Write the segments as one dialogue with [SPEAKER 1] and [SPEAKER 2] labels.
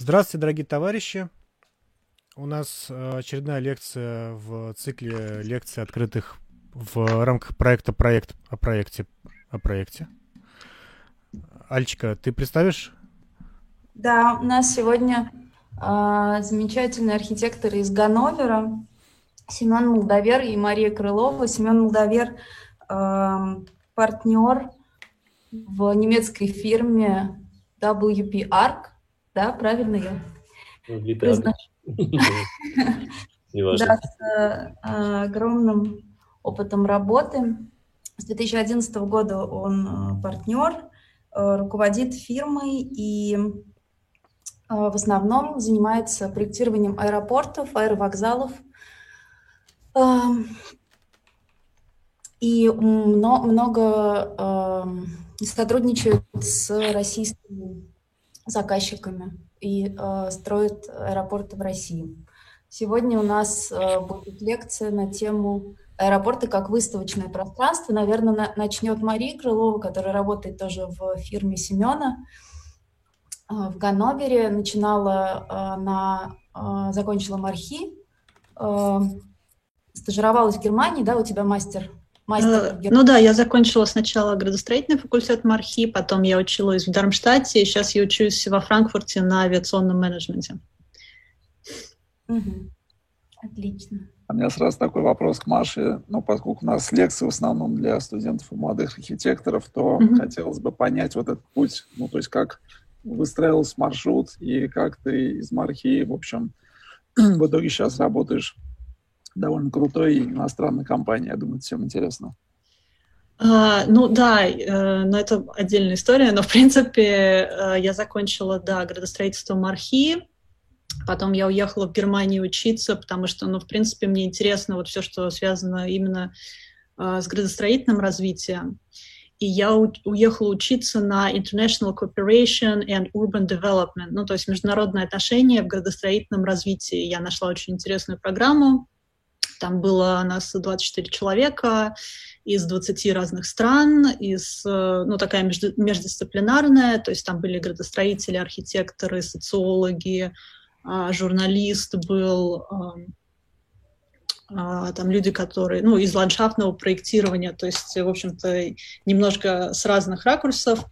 [SPEAKER 1] Здравствуйте, дорогие товарищи. У нас э, очередная лекция в цикле лекций открытых в рамках проекта «Проект о проекте». О проекте. Альчика, ты представишь?
[SPEAKER 2] Да, у нас сегодня э, замечательные архитекторы из Ганновера, Семен Молдовер и Мария Крылова. Семен Молдовер э, партнер в немецкой фирме WP Arc, да, правильно я произношу? Да, с э, огромным опытом работы. С 2011 года он э, партнер, э, руководит фирмой и в основном занимается проектированием аэропортов, аэровокзалов. И много сотрудничает с российскими заказчиками и э, строит аэропорты в России. Сегодня у нас э, будет лекция на тему аэропорты как выставочное пространство. Наверное, на, начнет Мария Крылова, которая работает тоже в фирме Семена э, в Ганновере. Начинала э, на... Э, закончила Мархи, э, стажировалась в Германии, да, у тебя мастер
[SPEAKER 3] Мастер э, ну да, я закончила сначала градостроительный факультет МАРХИ, потом я училась в Дармштадте, и сейчас я учусь во Франкфурте на авиационном менеджменте.
[SPEAKER 2] Угу. Отлично.
[SPEAKER 4] А у меня сразу такой вопрос к Маше. Ну, поскольку у нас лекции в основном для студентов и молодых архитекторов, то угу. хотелось бы понять вот этот путь, ну, то есть как выстраивался маршрут и как ты из Мархи, в общем, в итоге сейчас работаешь довольно крутой иностранной компании. Я думаю, это всем интересно.
[SPEAKER 3] Uh, ну да, uh, но это отдельная история, но в принципе uh, я закончила, да, градостроительство Мархи, потом я уехала в Германию учиться, потому что, ну, в принципе, мне интересно вот все, что связано именно с градостроительным развитием. И я уехала учиться на International Cooperation and Urban Development, ну, то есть международные отношения в градостроительном развитии. Я нашла очень интересную программу, там было нас 24 человека из 20 разных стран, из, э, ну, такая между, междисциплинарная, то есть там были градостроители, архитекторы, социологи, а, журналист был, а, там люди, которые, ну, из ландшафтного проектирования, то есть, в общем-то, немножко с разных ракурсов.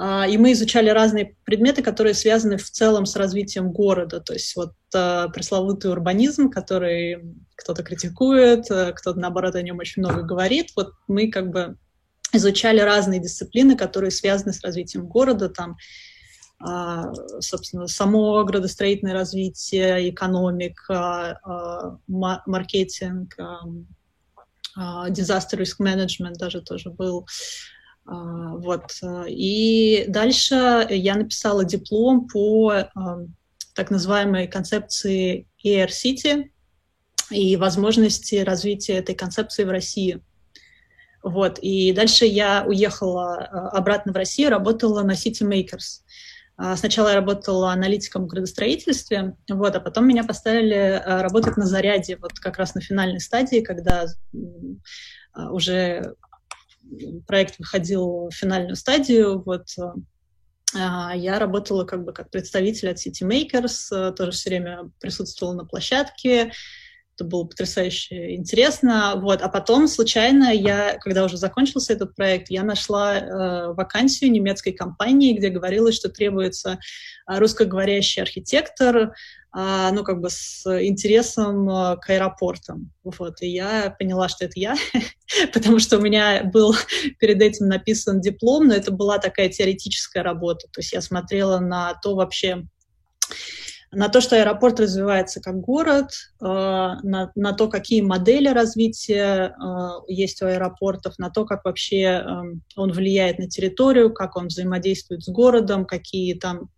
[SPEAKER 3] А, и мы изучали разные предметы, которые связаны в целом с развитием города. То есть вот а, пресловутый урбанизм, который кто-то критикует, а, кто-то, наоборот, о нем очень много говорит. Вот мы как бы изучали разные дисциплины, которые связаны с развитием города, там, собственно, само градостроительное развитие, экономика, маркетинг, disaster risk management даже тоже был, вот. Э, и дальше я написала диплом по э, так называемой концепции Air City и возможности развития этой концепции в России. Вот. И дальше я уехала обратно в Россию, работала на City Makers. А, сначала я работала аналитиком в градостроительстве, вот, а потом меня поставили работать на заряде, вот как раз на финальной стадии, когда уже проект выходил в финальную стадию, вот а, я работала как бы как представитель от City Makers, э, тоже все время присутствовала на площадке, это было потрясающе интересно, вот, а потом случайно я, когда уже закончился этот проект, я нашла э, вакансию немецкой компании, где говорилось, что требуется русскоговорящий архитектор, а, ну, как бы с интересом а, к аэропортам. Вот. И я поняла, что это я, потому что у меня был перед этим написан диплом, но это была такая теоретическая работа. То есть я смотрела на то вообще, на то, что аэропорт развивается как город, а, на, на то, какие модели развития есть у аэропортов, на то, как вообще он влияет на территорию, как он взаимодействует с городом, какие там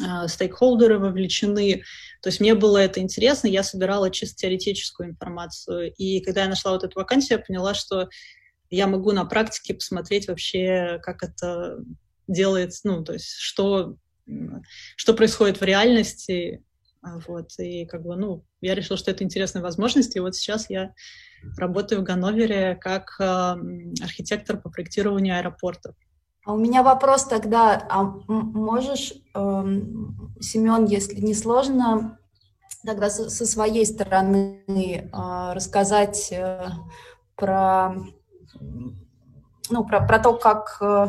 [SPEAKER 3] Э, стейкхолдеры вовлечены. То есть мне было это интересно, я собирала чисто теоретическую информацию. И когда я нашла вот эту вакансию, я поняла, что я могу на практике посмотреть вообще, как это делается, ну, то есть что, что происходит в реальности. Вот, и как бы, ну, я решила, что это интересная возможность, и вот сейчас я работаю в Ганновере как э, архитектор по проектированию аэропортов.
[SPEAKER 2] А у меня вопрос тогда, а можешь, э, Семен, если не сложно, тогда со, со своей стороны э, рассказать э, про, ну, про, про то, как, э,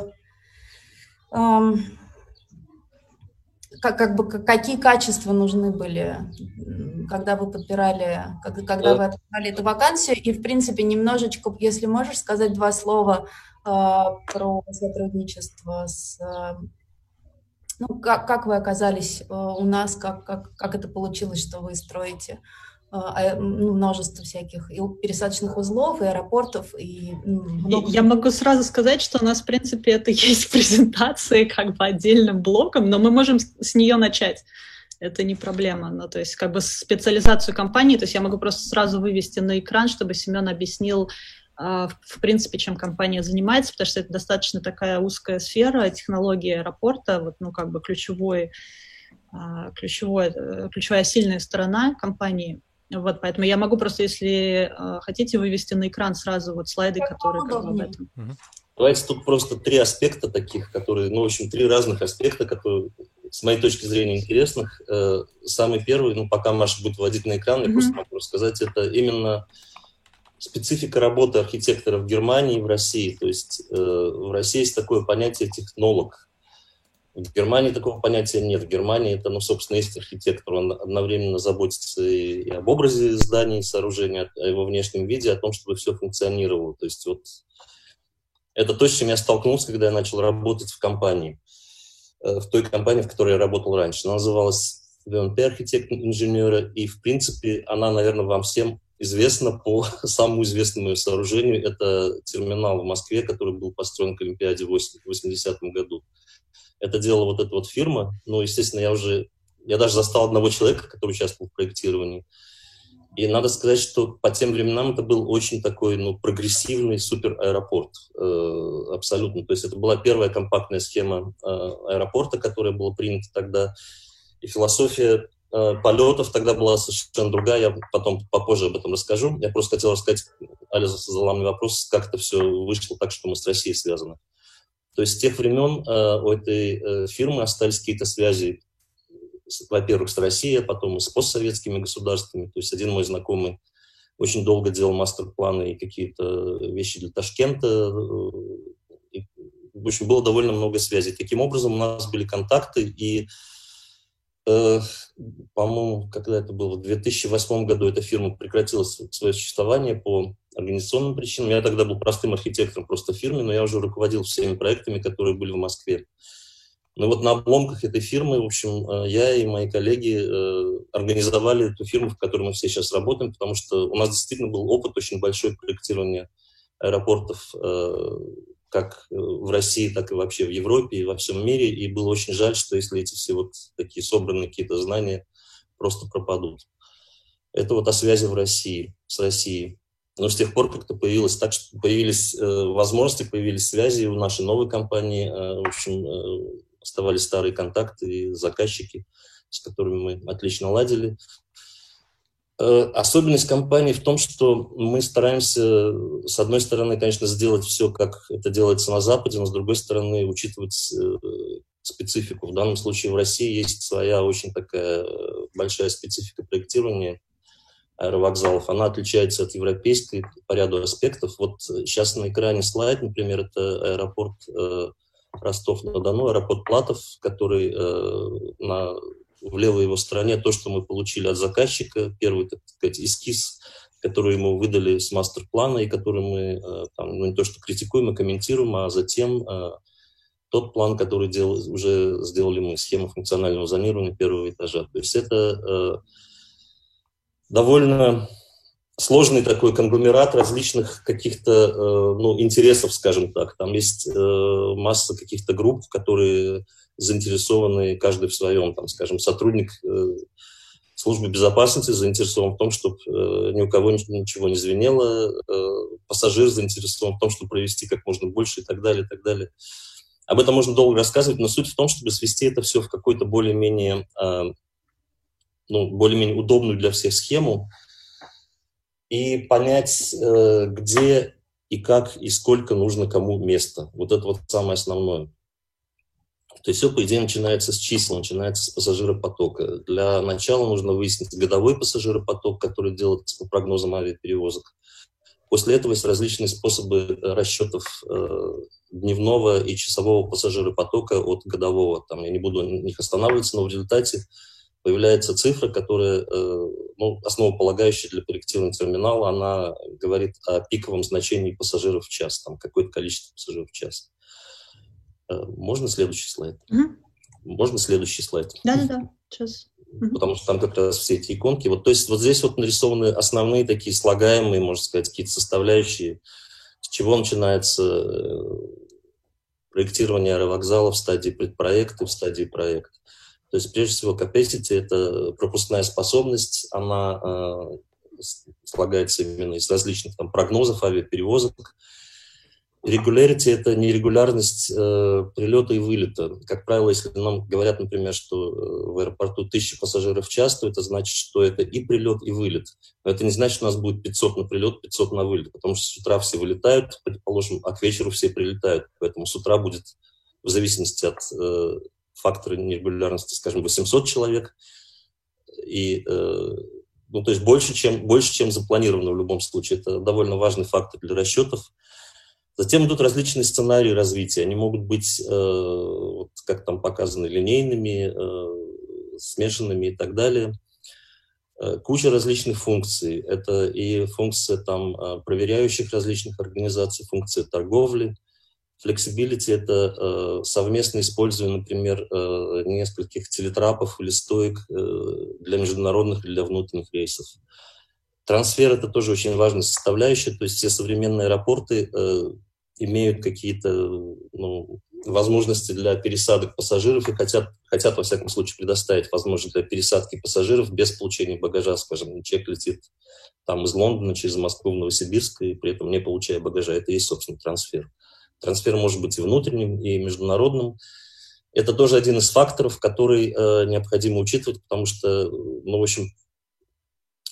[SPEAKER 2] э, как, как бы, какие качества нужны были, когда вы подбирали, когда, вы открывали эту вакансию, и, в принципе, немножечко, если можешь сказать два слова а, про сотрудничество с... Ну, как, как вы оказались а, у нас, как, как, как это получилось, что вы строите? а, множество всяких и пересадочных узлов, и аэропортов, и
[SPEAKER 3] много... Я могу сразу сказать, что у нас, в принципе, это есть презентация как бы отдельным блоком, но мы можем с нее начать. Это не проблема. Ну, то есть, как бы специализацию компании, то есть я могу просто сразу вывести на экран, чтобы Семен объяснил, а, в принципе, чем компания занимается, потому что это достаточно такая узкая сфера, технологии аэропорта, вот, ну, как бы ключевой, а, ключевой, э, ключевая сильная сторона компании. Вот, поэтому я могу просто, если а, хотите, вывести на экран сразу вот слайды, которые как бы об этом.
[SPEAKER 5] Давайте тут просто три аспекта таких, которые, ну, в общем, три разных аспекта, которые, с моей точки зрения, интересных. Э, самый первый, ну, пока Маша будет вводить на экран, я mm-hmm. просто могу рассказать, это именно специфика работы архитектора в Германии и в России. То есть э, в России есть такое понятие технолог. В Германии такого понятия нет. В Германии это, ну, собственно, есть архитектор. Он одновременно заботится и, об образе здания, сооружения, о его внешнем виде, о том, чтобы все функционировало. То есть вот это то, с чем я столкнулся, когда я начал работать в компании, э, в той компании, в которой я работал раньше. Она называлась ВНП архитект инженера, и, в принципе, она, наверное, вам всем известно по самому известному сооружению. Это терминал в Москве, который был построен к Олимпиаде в 80 году. Это делала вот эта вот фирма. Ну, естественно, я уже... Я даже застал одного человека, который участвовал в проектировании. И надо сказать, что по тем временам это был очень такой ну, прогрессивный супер аэропорт. Э, абсолютно. То есть это была первая компактная схема э, аэропорта, которая была принята тогда. И философия Э, полетов тогда была совершенно другая, я потом попозже об этом расскажу. Я просто хотел рассказать, Аля задала мне вопрос, как это все вышло так, что мы с Россией связаны. То есть с тех времен э, у этой э, фирмы остались какие-то связи, во-первых, с Россией, а потом и с постсоветскими государствами. То есть один мой знакомый очень долго делал мастер-планы и какие-то вещи для Ташкента. И, в общем, было довольно много связей. Таким образом, у нас были контакты, и Э, по-моему, когда это было, в 2008 году эта фирма прекратила свое существование по организационным причинам. Я тогда был простым архитектором просто фирмы, но я уже руководил всеми проектами, которые были в Москве. Ну вот на обломках этой фирмы, в общем, э, я и мои коллеги э, организовали эту фирму, в которой мы все сейчас работаем, потому что у нас действительно был опыт очень большой проектирования аэропортов как э, в России, так и вообще в Европе и во всем мире. И было очень жаль, что если эти все вот такие собранные какие-то знания просто пропадут. Это вот о связи в России, с Россией. Но с тех пор как-то появилось так, что появились э, возможности, появились связи у нашей новой компании. Э, в общем, э, оставались старые контакты и заказчики, с которыми мы отлично ладили. Э, особенность компании в том, что мы стараемся, с одной стороны, конечно, сделать все, как это делается на Западе, но с другой стороны, учитывать э, специфику. В данном случае в России есть своя очень такая большая специфика проектирования аэровокзалов. Она отличается от европейской по ряду аспектов. Вот сейчас на экране слайд, например, это аэропорт э, Ростов-на-Дону, аэропорт Платов, который на в левой его стороне то, что мы получили от заказчика, первый, так сказать, эскиз, который ему выдали с мастер-плана, и который мы э, там, ну, не то что критикуем, а комментируем, а затем э, тот план, который дел, уже сделали мы, схема функционального зонирования первого этажа. То есть это э, довольно сложный такой конгломерат различных каких-то э, ну, интересов, скажем так. Там есть э, масса каких-то групп, которые заинтересованы каждый в своем, там, скажем, сотрудник э, службы безопасности заинтересован в том, чтобы э, ни у кого ничего не звенело, э, пассажир заинтересован в том, чтобы провести как можно больше и так далее, и так далее. Об этом можно долго рассказывать, но суть в том, чтобы свести это все в какой-то более-менее э, ну, более-менее удобную для всех схему и понять, э, где и как и сколько нужно кому места. Вот это вот самое основное. То есть все, по идее, начинается с чисел, начинается с пассажиропотока. Для начала нужно выяснить годовой пассажиропоток, который делается по прогнозам авиаперевозок. После этого есть различные способы расчетов э, дневного и часового пассажиропотока от годового. Там я не буду на них останавливаться, но в результате появляется цифра, которая, э, ну, основополагающая для проектирования терминала, она говорит о пиковом значении пассажиров в час, там какое-то количество пассажиров в час. Э, можно следующий слайд?
[SPEAKER 3] Угу.
[SPEAKER 5] Можно следующий слайд?
[SPEAKER 3] Да-да-да, сейчас.
[SPEAKER 5] Потому что там как раз все эти иконки. Вот, то есть вот здесь вот нарисованы основные такие слагаемые, можно сказать, какие-то составляющие, с чего начинается э, проектирование аэровокзала в стадии предпроекта, в стадии проекта. То есть, прежде всего, capacity – это пропускная способность, она э, слагается именно из различных там, прогнозов авиаперевозок, Regularity – это нерегулярность э, прилета и вылета. Как правило, если нам говорят, например, что э, в аэропорту 1000 пассажиров в час, то это значит, что это и прилет, и вылет. Но это не значит, что у нас будет 500 на прилет, 500 на вылет, потому что с утра все вылетают, предположим, а к вечеру все прилетают. Поэтому с утра будет, в зависимости от э, фактора нерегулярности, скажем, 800 человек. И, э, ну, то есть больше чем, больше, чем запланировано в любом случае. Это довольно важный фактор для расчетов. Затем идут различные сценарии развития. Они могут быть, э, вот как там показано, линейными, э, смешанными и так далее. Э, куча различных функций. Это и функция там, э, проверяющих различных организаций, функция торговли. Flexibility – это э, совместное использование, например, э, нескольких телетрапов или стоек э, для международных или для внутренних рейсов. Трансфер – это тоже очень важная составляющая, то есть все современные аэропорты э, имеют какие-то ну, возможности для пересадок пассажиров и хотят, хотят, во всяком случае, предоставить возможность для пересадки пассажиров без получения багажа, скажем, человек летит там из Лондона через Москву в Новосибирск и при этом не получая багажа. Это и есть, собственно, трансфер. Трансфер может быть и внутренним, и международным. Это тоже один из факторов, который э, необходимо учитывать, потому что, ну, в общем,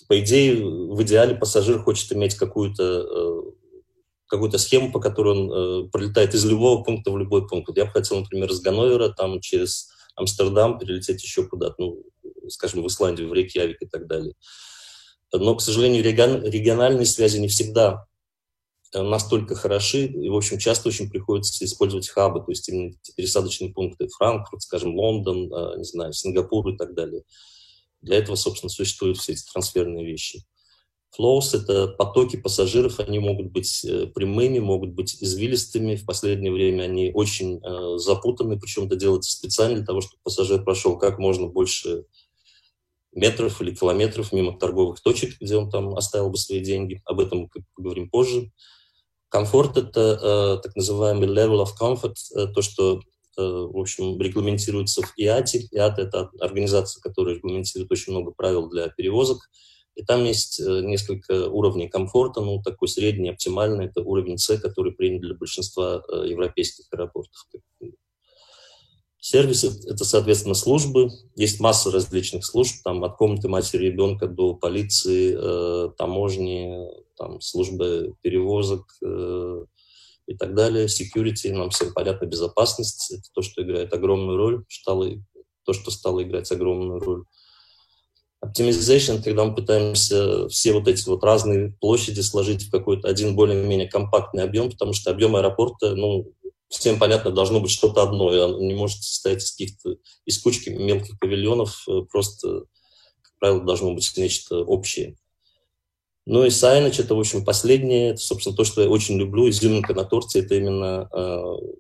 [SPEAKER 5] по идее, в идеале пассажир хочет иметь какую-то э, какую-то схему, по которой он э, пролетает из любого пункта в любой пункт. Вот я бы хотел, например, из Ганновера там через Амстердам перелететь еще куда-то, ну, скажем, в Исландию, в Рейкьявик и так далее. Но, к сожалению, регион, региональные связи не всегда э, настолько хороши, и, в общем, часто очень приходится использовать хабы, то есть именно пересадочные пункты Франкфурт, скажем, Лондон, э, не знаю, Сингапур и так далее. Для этого, собственно, существуют все эти трансферные вещи. Flows – это потоки пассажиров, они могут быть э, прямыми, могут быть извилистыми. В последнее время они очень э, запутаны, причем это делается специально для того, чтобы пассажир прошел как можно больше метров или километров мимо торговых точек, где он там оставил бы свои деньги. Об этом мы поговорим позже. Комфорт – это э, так называемый level of comfort, э, то, что Э, в общем, регламентируется в ИАТе. ИАТ – это организация, которая регламентирует очень много правил для перевозок. И там есть несколько уровней комфорта, ну, такой средний, оптимальный, это уровень С, который принят для большинства европейских аэропортов. Сервисы – это, соответственно, службы. Есть масса различных служб, там, от комнаты матери ребенка до полиции, таможни, там, службы перевозок, э, и так далее. Security, нам всем понятно, безопасность, это то, что играет огромную роль, стало, то, что стало играть огромную роль. Optimization, когда мы пытаемся все вот эти вот разные площади сложить в какой-то один более-менее компактный объем, потому что объем аэропорта, ну, всем понятно, должно быть что-то одно, и оно не может состоять из каких-то, из кучки мелких павильонов, э, просто, как правило, должно быть нечто общее. Ну и Сайнич это, в общем, последнее, это, собственно, то, что я очень люблю. Изюминка на торте это именно э,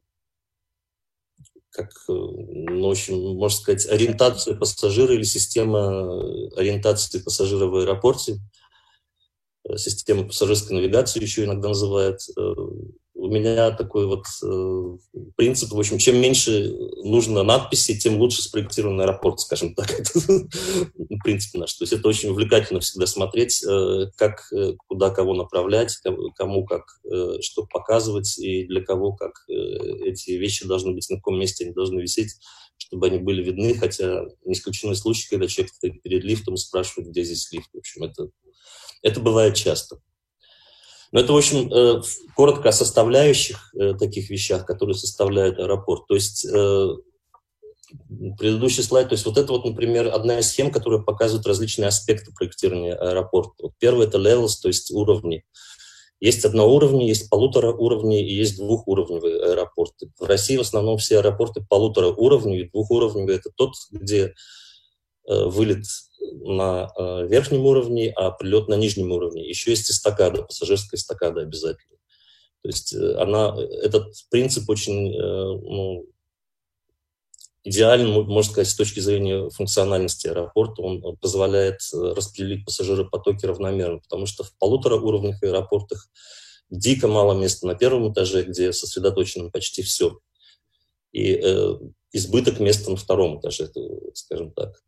[SPEAKER 5] как, э, ну, в общем, можно сказать, ориентация пассажира или система ориентации пассажира в аэропорте. Э, система пассажирской навигации еще иногда называют. У меня такой вот э, принцип, в общем, чем меньше нужно надписи, тем лучше спроектирован аэропорт, скажем так. Это принцип наш. То есть это очень увлекательно всегда смотреть, э, как, э, куда кого направлять, кому как э, что показывать и для кого как э, эти вещи должны быть, на каком месте они должны висеть, чтобы они были видны, хотя не исключены случаи, когда человек перед лифтом спрашивает, где здесь лифт. В общем, это, это бывает часто. Но это, в общем, э, коротко о составляющих э, таких вещах, которые составляют аэропорт. То есть э, предыдущий слайд, то есть вот это вот, например, одна из схем, которая показывает различные аспекты проектирования аэропорта. Вот первый – это levels, то есть уровни. Есть одноуровневые, есть полутора уровней и есть двухуровневые аэропорты. В России в основном все аэропорты полутора уровней, двухуровневые – это тот, где вылет на э, верхнем уровне, а прилет на нижнем уровне. Еще есть эстакада, пассажирская эстакада обязательно. То есть э, она, этот принцип очень э, ну, идеален, можно сказать, с точки зрения функциональности аэропорта. Он позволяет распределить пассажиропотоки равномерно, потому что в полуторауровневых аэропортах дико мало места на первом этаже, где сосредоточено почти все. И э, избыток места на втором этаже, скажем так.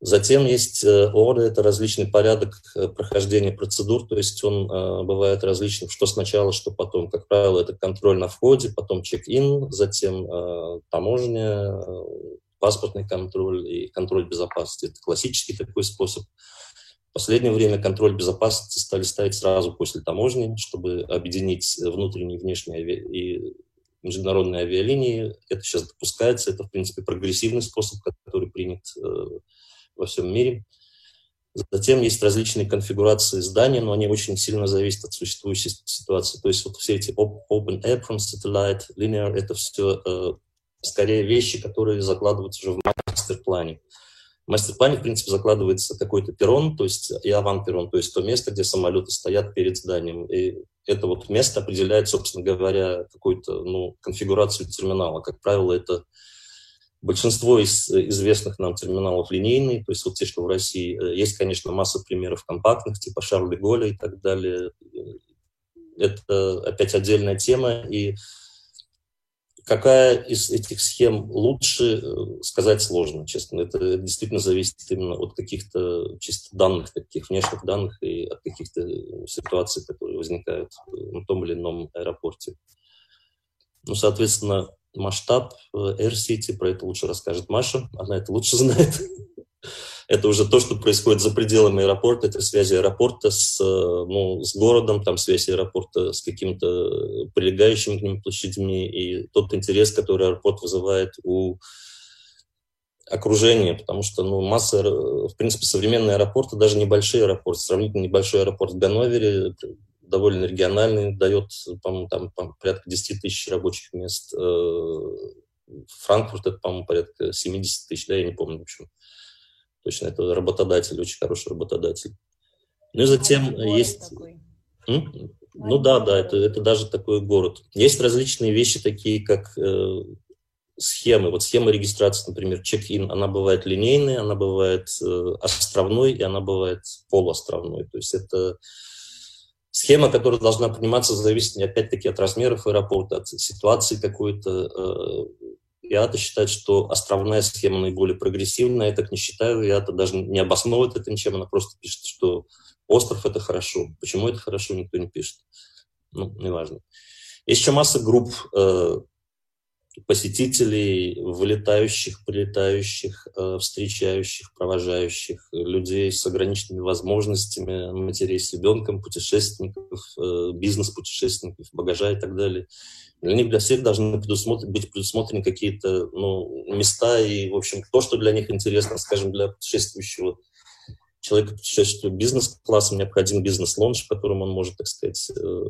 [SPEAKER 5] Затем есть э, орды, это различный порядок э, прохождения процедур, то есть он э, бывает различным, что сначала, что потом. Как правило, это контроль на входе, потом чек-ин, затем таможня, паспортный контроль и контроль безопасности. Это классический такой способ. В последнее время контроль безопасности стали ставить сразу после таможни, чтобы объединить внутренние и внешние и международные авиалинии. Это сейчас допускается, это, в принципе, прогрессивный способ, который принят во всем мире. Затем есть различные конфигурации здания, но они очень сильно зависят от существующей ситуации. То есть вот все эти Open Apron, Satellite, Linear, это все э, скорее вещи, которые закладываются уже в мастер-плане. В мастер-плане, в принципе, закладывается какой-то перрон, то есть и аван-перрон, то есть то место, где самолеты стоят перед зданием. И это вот место определяет, собственно говоря, какую-то ну, конфигурацию терминала. Как правило, это Большинство из известных нам терминалов линейные, то есть вот те, что в России. Э, есть, конечно, масса примеров компактных, типа Шарли Голя и так далее. Это опять отдельная тема. И какая из этих схем лучше, э, сказать сложно, честно. Это действительно зависит именно от каких-то чисто данных, таких внешних данных и от каких-то ситуаций, которые возникают на том или ином аэропорте. Ну, соответственно, масштаб э, Air City, про это лучше расскажет Маша, она это лучше знает. это уже то, что происходит за пределами аэропорта, это связи аэропорта с, э, ну, с городом, там связь аэропорта с какими-то прилегающими к ним площадями, и тот интерес, который аэропорт вызывает у окружения, потому что ну, масса, в принципе, современные аэропорты, даже небольшие аэропорты, сравнительно небольшой аэропорт в Ганновере, довольно региональный, дает, по-моему, там по порядка 10 тысяч рабочих мест. Э, Франкфурт это, по-моему, порядка 70 тысяч, да, я не помню, в общем. Точно, это работодатель, очень хороший работодатель. Ну и затем а есть... Ну да, да, это, это даже такой город. Есть различные вещи, такие как э, схемы. Вот схема регистрации, например, чек-ин, она бывает линейная, она бывает э, островной, и она бывает полуостровной. То есть это Схема, которая должна приниматься, зависит опять-таки от размеров аэропорта, от ситуации какой-то. ИАТА э, считает, что островная схема наиболее прогрессивная. Я так не считаю. ИАТА даже не обосновывает это ничем. Она просто пишет, что остров – это хорошо. Почему это хорошо, никто не пишет. Ну, неважно. Есть еще масса групп э, посетителей, вылетающих, прилетающих, э, встречающих, провожающих, людей с ограниченными возможностями, матерей с ребенком, путешественников, э, бизнес-путешественников, багажа и так далее. Для них, для всех должны предусмотр... быть предусмотрены какие-то ну, места и, в общем, то, что для них интересно, скажем, для путешествующего человека, путешествующего бизнес-классом, необходим бизнес-лонж, в котором он может, так сказать, э,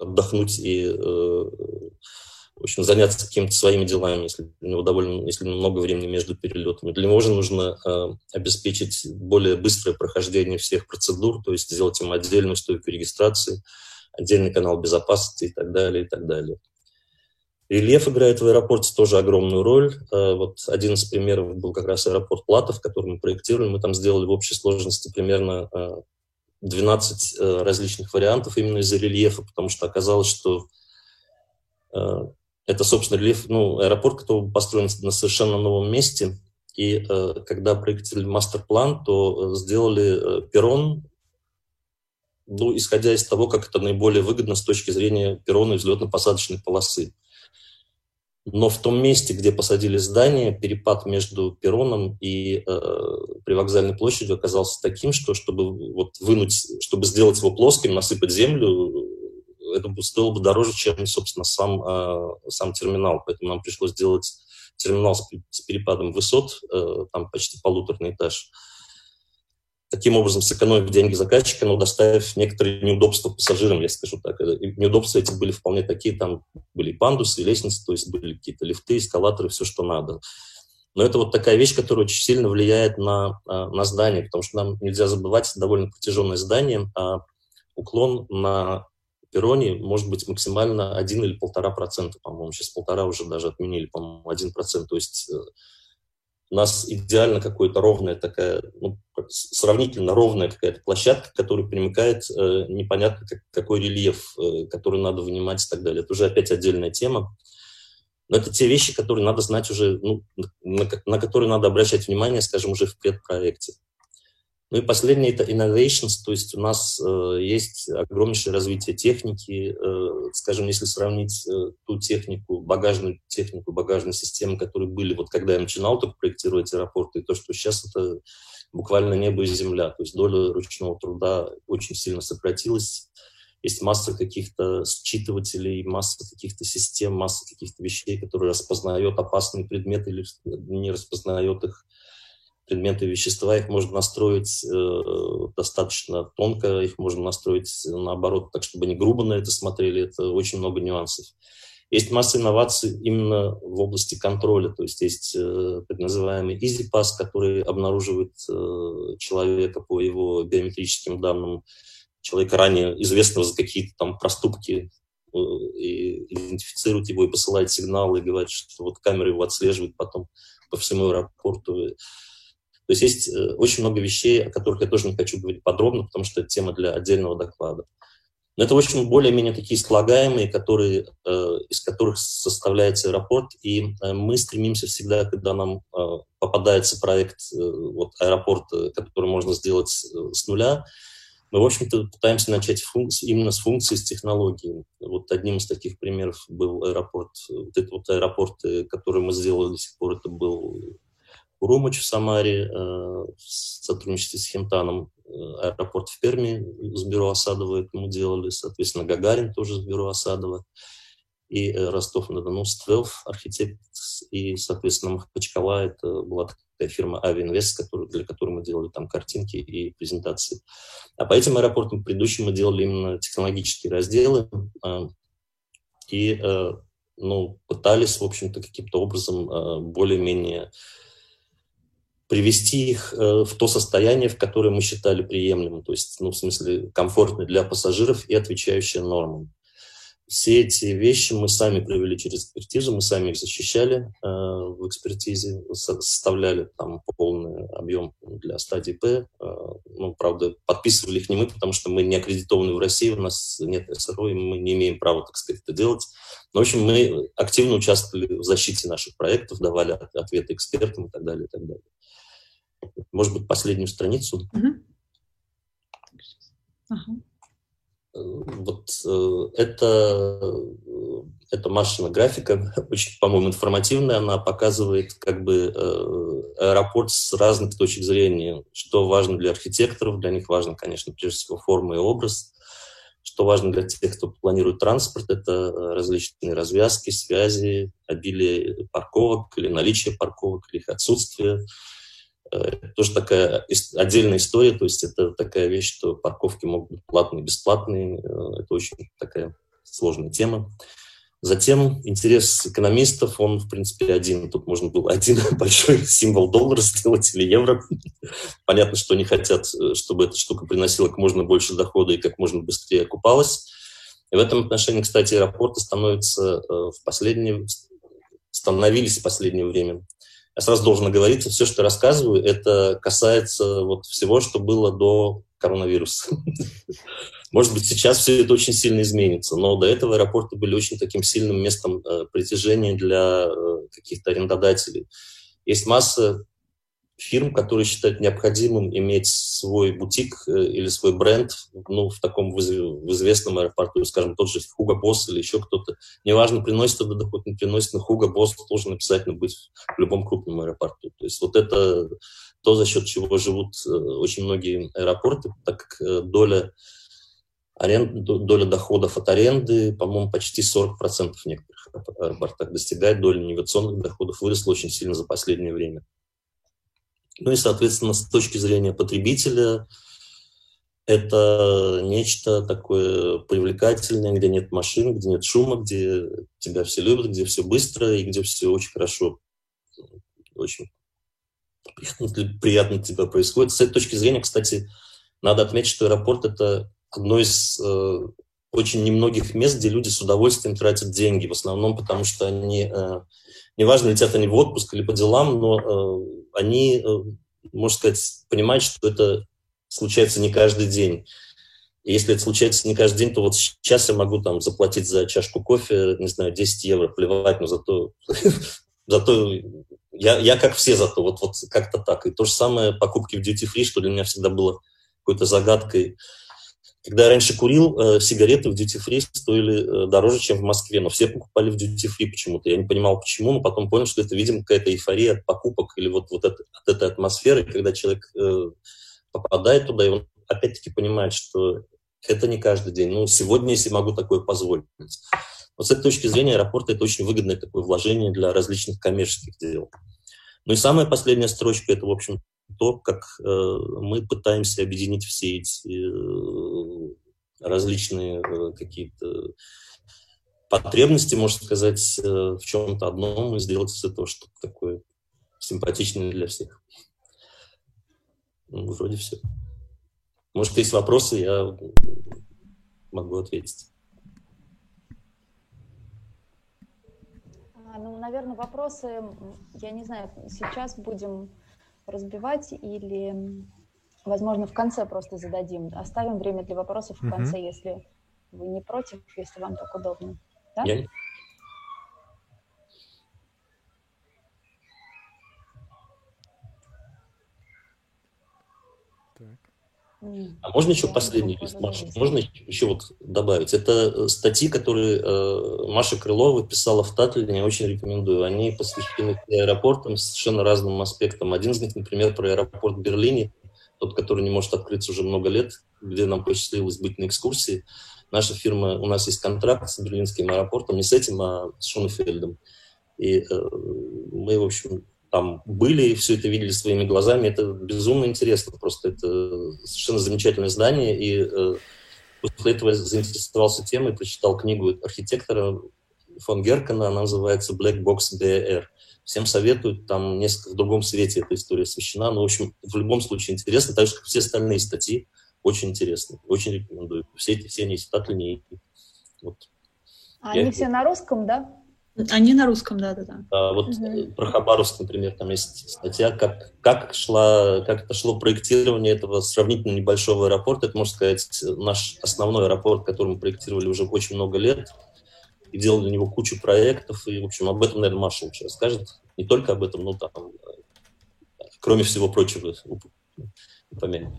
[SPEAKER 5] отдохнуть и в общем, заняться какими-то своими делами, если у него довольно, если много времени между перелетами. Для него же нужно э, обеспечить более быстрое прохождение всех процедур, то есть сделать им отдельную стойку регистрации, отдельный канал безопасности и так далее, и так далее. Рельеф играет в аэропорте тоже огромную роль. Э, вот один из примеров был как раз аэропорт Платов, который мы проектировали. Мы там сделали в общей сложности примерно 12 э, э, различных вариантов именно из-за рельефа, потому что оказалось, что это, собственно, рельеф, ну, аэропорт, который построен на совершенно новом месте. И э, когда проектировали мастер-план, то э, сделали э, перрон, ну, исходя из того, как это наиболее выгодно с точки зрения перрона и взлетно-посадочной полосы. но в том месте, где посадили здание, перепад между перроном и э, привокзальной площадью оказался таким, что чтобы вот вынуть, чтобы сделать его плоским, насыпать землю, это бы стоило бы дороже, чем, собственно, сам, э, сам терминал. Поэтому нам пришлось сделать терминал с, с перепадом высот, э, там почти полуторный этаж таким образом сэкономив деньги заказчика, но доставив некоторые неудобства пассажирам, я скажу так. И неудобства эти были вполне такие, там были пандусы, лестницы, то есть были какие-то лифты, эскалаторы, все, что надо. Но это вот такая вещь, которая очень сильно влияет на, а, на здание, потому что нам нельзя забывать, довольно протяженное здание, а уклон на перроне может быть максимально 1 или полтора процента, по-моему. Сейчас полтора уже даже отменили, по-моему, один процент. То есть э, у нас идеально какая-то ровная такая, ну, сравнительно ровная какая-то площадка, которая примыкает э, непонятно как, какой рельеф, э, который надо вынимать и так далее. Это уже опять отдельная тема. Но это те вещи, которые надо знать уже, ну, на, на которые надо обращать внимание, скажем, уже в предпроекте. Ну и последнее – это innovations, то есть у нас э, есть огромнейшее развитие техники. Э, скажем, если сравнить э, ту технику, багажную технику, багажные системы, которые были, вот когда я начинал только проектировать аэропорты, и то, что сейчас это буквально небо и земля. То есть доля ручного труда очень сильно сократилась. Есть масса каких-то считывателей, масса каких-то систем, масса каких-то вещей, которые распознает опасные предметы или не распознает их предметы вещества, их можно настроить э, достаточно тонко, их можно настроить наоборот, так чтобы они грубо на это смотрели, это очень много нюансов. Есть масса инноваций именно в области контроля, то есть есть э, так называемый EasyPass, который обнаруживает э, человека по его биометрическим данным, человека ранее известного за какие-то там проступки, э, и идентифицирует его и посылает сигналы, и говорит, что вот камера его отслеживает потом по всему аэропорту. То есть есть э, очень много вещей, о которых я тоже не хочу говорить подробно, потому что это тема для отдельного доклада. Но это, в общем, более-менее такие слагаемые, которые, э, из которых составляется аэропорт, и э, мы стремимся всегда, когда нам попадается проект вот, аэропорта, который можно сделать с нуля, мы, в общем-то, пытаемся начать функции, именно с функции, с технологии. Вот одним из таких примеров был аэропорт, вот этот вот аэропорт, который мы сделали до сих пор, это был Урумыч в Самаре, э, в сотрудничестве с Химтаном, э, аэропорт в Перми с бюро Осадова это мы делали, соответственно, Гагарин тоже с бюро Осадова, и э, Ростов-на-Дону, Ствелф, архитект, и, соответственно, Махачкала, это была такая фирма Авиинвест, для которой мы делали там картинки и презентации. А по этим аэропортам предыдущим мы делали именно технологические разделы, и ну, пытались, в общем-то, каким-то образом более-менее привести их э, в то состояние, в которое мы считали приемлемым, то есть, ну, в смысле, комфортно для пассажиров и отвечающее нормам. Все эти вещи мы сами провели через экспертизу, мы сами их защищали э, в экспертизе, составляли там полный объем для стадии П. Э, ну, правда, подписывали их не мы, потому что мы не аккредитованы в России, у нас нет СРО, и мы не имеем права, так сказать, это делать. Но, в общем, мы активно участвовали в защите наших проектов, давали ответы экспертам и так далее, и так далее может быть, последнюю страницу. Вот э, это, это Машина графика, очень, по-моему, информативная. Она показывает как бы э, аэропорт с разных точек зрения, что важно для архитекторов. Для них важно, конечно, прежде всего форма и образ. Что важно для тех, кто планирует транспорт, это различные развязки, связи, обилие парковок или наличие парковок, или их отсутствие тоже такая отдельная история, то есть это такая вещь, что парковки могут быть платные, бесплатные, э, это очень такая сложная тема. Затем интерес экономистов, он, в принципе, один. Тут можно было один большой символ доллара сделать или евро. Понятно, что они хотят, э, чтобы эта штука приносила как можно больше дохода и как можно быстрее окупалась. И в этом отношении, кстати, аэропорты становятся э, в последнее, становились в последнее время я сразу должен оговориться, все, что рассказываю, это касается вот всего, что было до коронавируса. Может быть, сейчас все это очень сильно изменится, но до этого аэропорты были очень таким сильным местом э, притяжения для э, каких-то арендодателей. Есть масса фирм, которые считают необходимым иметь свой бутик э, или свой бренд ну, в таком в известном аэропорту, скажем, тот же Хуга Босс или еще кто-то. Неважно, приносит это доход, не приносит, но Хуга Босс должен обязательно быть в любом крупном аэропорту. То есть вот это то, за счет чего живут э, очень многие аэропорты, так как э, доля аренд, доля доходов от аренды, по-моему, почти 40% в некоторых аэропортах достигает, доля инновационных доходов выросла очень сильно за последнее время. Ну и, соответственно, с точки зрения потребителя, это нечто такое привлекательное, где нет машин, где нет шума, где тебя все любят, где все быстро и где все очень хорошо, очень приятно тебя происходит. С этой точки зрения, кстати, надо отметить, что аэропорт – это одно из э, очень немногих мест, где люди с удовольствием тратят деньги, в основном потому, что они, э, неважно, летят они в отпуск или по делам, но э, они, э, можно сказать, понимают, что это случается не каждый день. И если это случается не каждый день, то вот сейчас я могу там заплатить за чашку кофе, не знаю, 10 евро, плевать, но зато, зато я, я как все зато, вот, вот как-то так. И то же самое покупки в duty free, что для меня всегда было какой-то загадкой. Когда я раньше курил, э, сигареты в free стоили э, дороже, чем в Москве, но все покупали в free почему-то. Я не понимал, почему, но потом понял, что это, видимо, какая-то эйфория от покупок или вот, вот это, от этой атмосферы, когда человек э, попадает туда, и он опять-таки понимает, что это не каждый день. Ну, сегодня, если могу такое позволить. Вот с этой точки зрения аэропорт – это очень выгодное такое вложение для различных коммерческих дел. Ну и самая последняя строчка – это, в общем, то, как э, мы пытаемся объединить все эти э, различные э, какие-то потребности, можно сказать, э, в чем-то одном и сделать из этого что-то такое симпатичное для всех. Ну, вроде все. Может, есть вопросы, я могу ответить.
[SPEAKER 2] А, ну, наверное, вопросы, я не знаю, сейчас будем разбивать или, возможно, в конце просто зададим. Оставим время для вопросов в конце, угу. если вы не против, если вам так удобно. Да? Я...
[SPEAKER 5] А можно еще последний лист, Маша? Можно еще вот добавить? Это э, статьи, которые э, Маша Крылова писала в Татлине, я очень рекомендую. Они посвящены аэропортам совершенно разным аспектам. Один из них, например, про аэропорт в Берлине, тот, который не может открыться уже много лет, где нам посчастливилось быть на экскурсии. Наша фирма, у нас есть контракт с берлинским аэропортом, не с этим, а с Шонефельдом. И э, мы, в общем, там были и все это видели своими глазами. Это безумно интересно. Просто это совершенно замечательное здание. И э, после этого я заинтересовался темой, прочитал книгу архитектора фон Геркена, она называется «Black Box BR». Всем советую, там несколько в другом свете эта история освещена. Но, в общем, в любом случае интересно, так же, как все остальные статьи. Очень интересно. Очень рекомендую. Все эти, все они читательные.
[SPEAKER 2] Вот. А я они все на русском, да?
[SPEAKER 3] Они на русском, да, да,
[SPEAKER 5] да. А вот угу. про Хабаровск, например, там есть статья, как, как, шла, как это шло проектирование этого сравнительно небольшого аэропорта. Это, можно сказать, наш основной аэропорт, который мы проектировали уже очень много лет и делали для него кучу проектов. И, в общем, об этом, наверное, Маша лучше расскажет. Не только об этом, но там, кроме всего прочего, упомянет.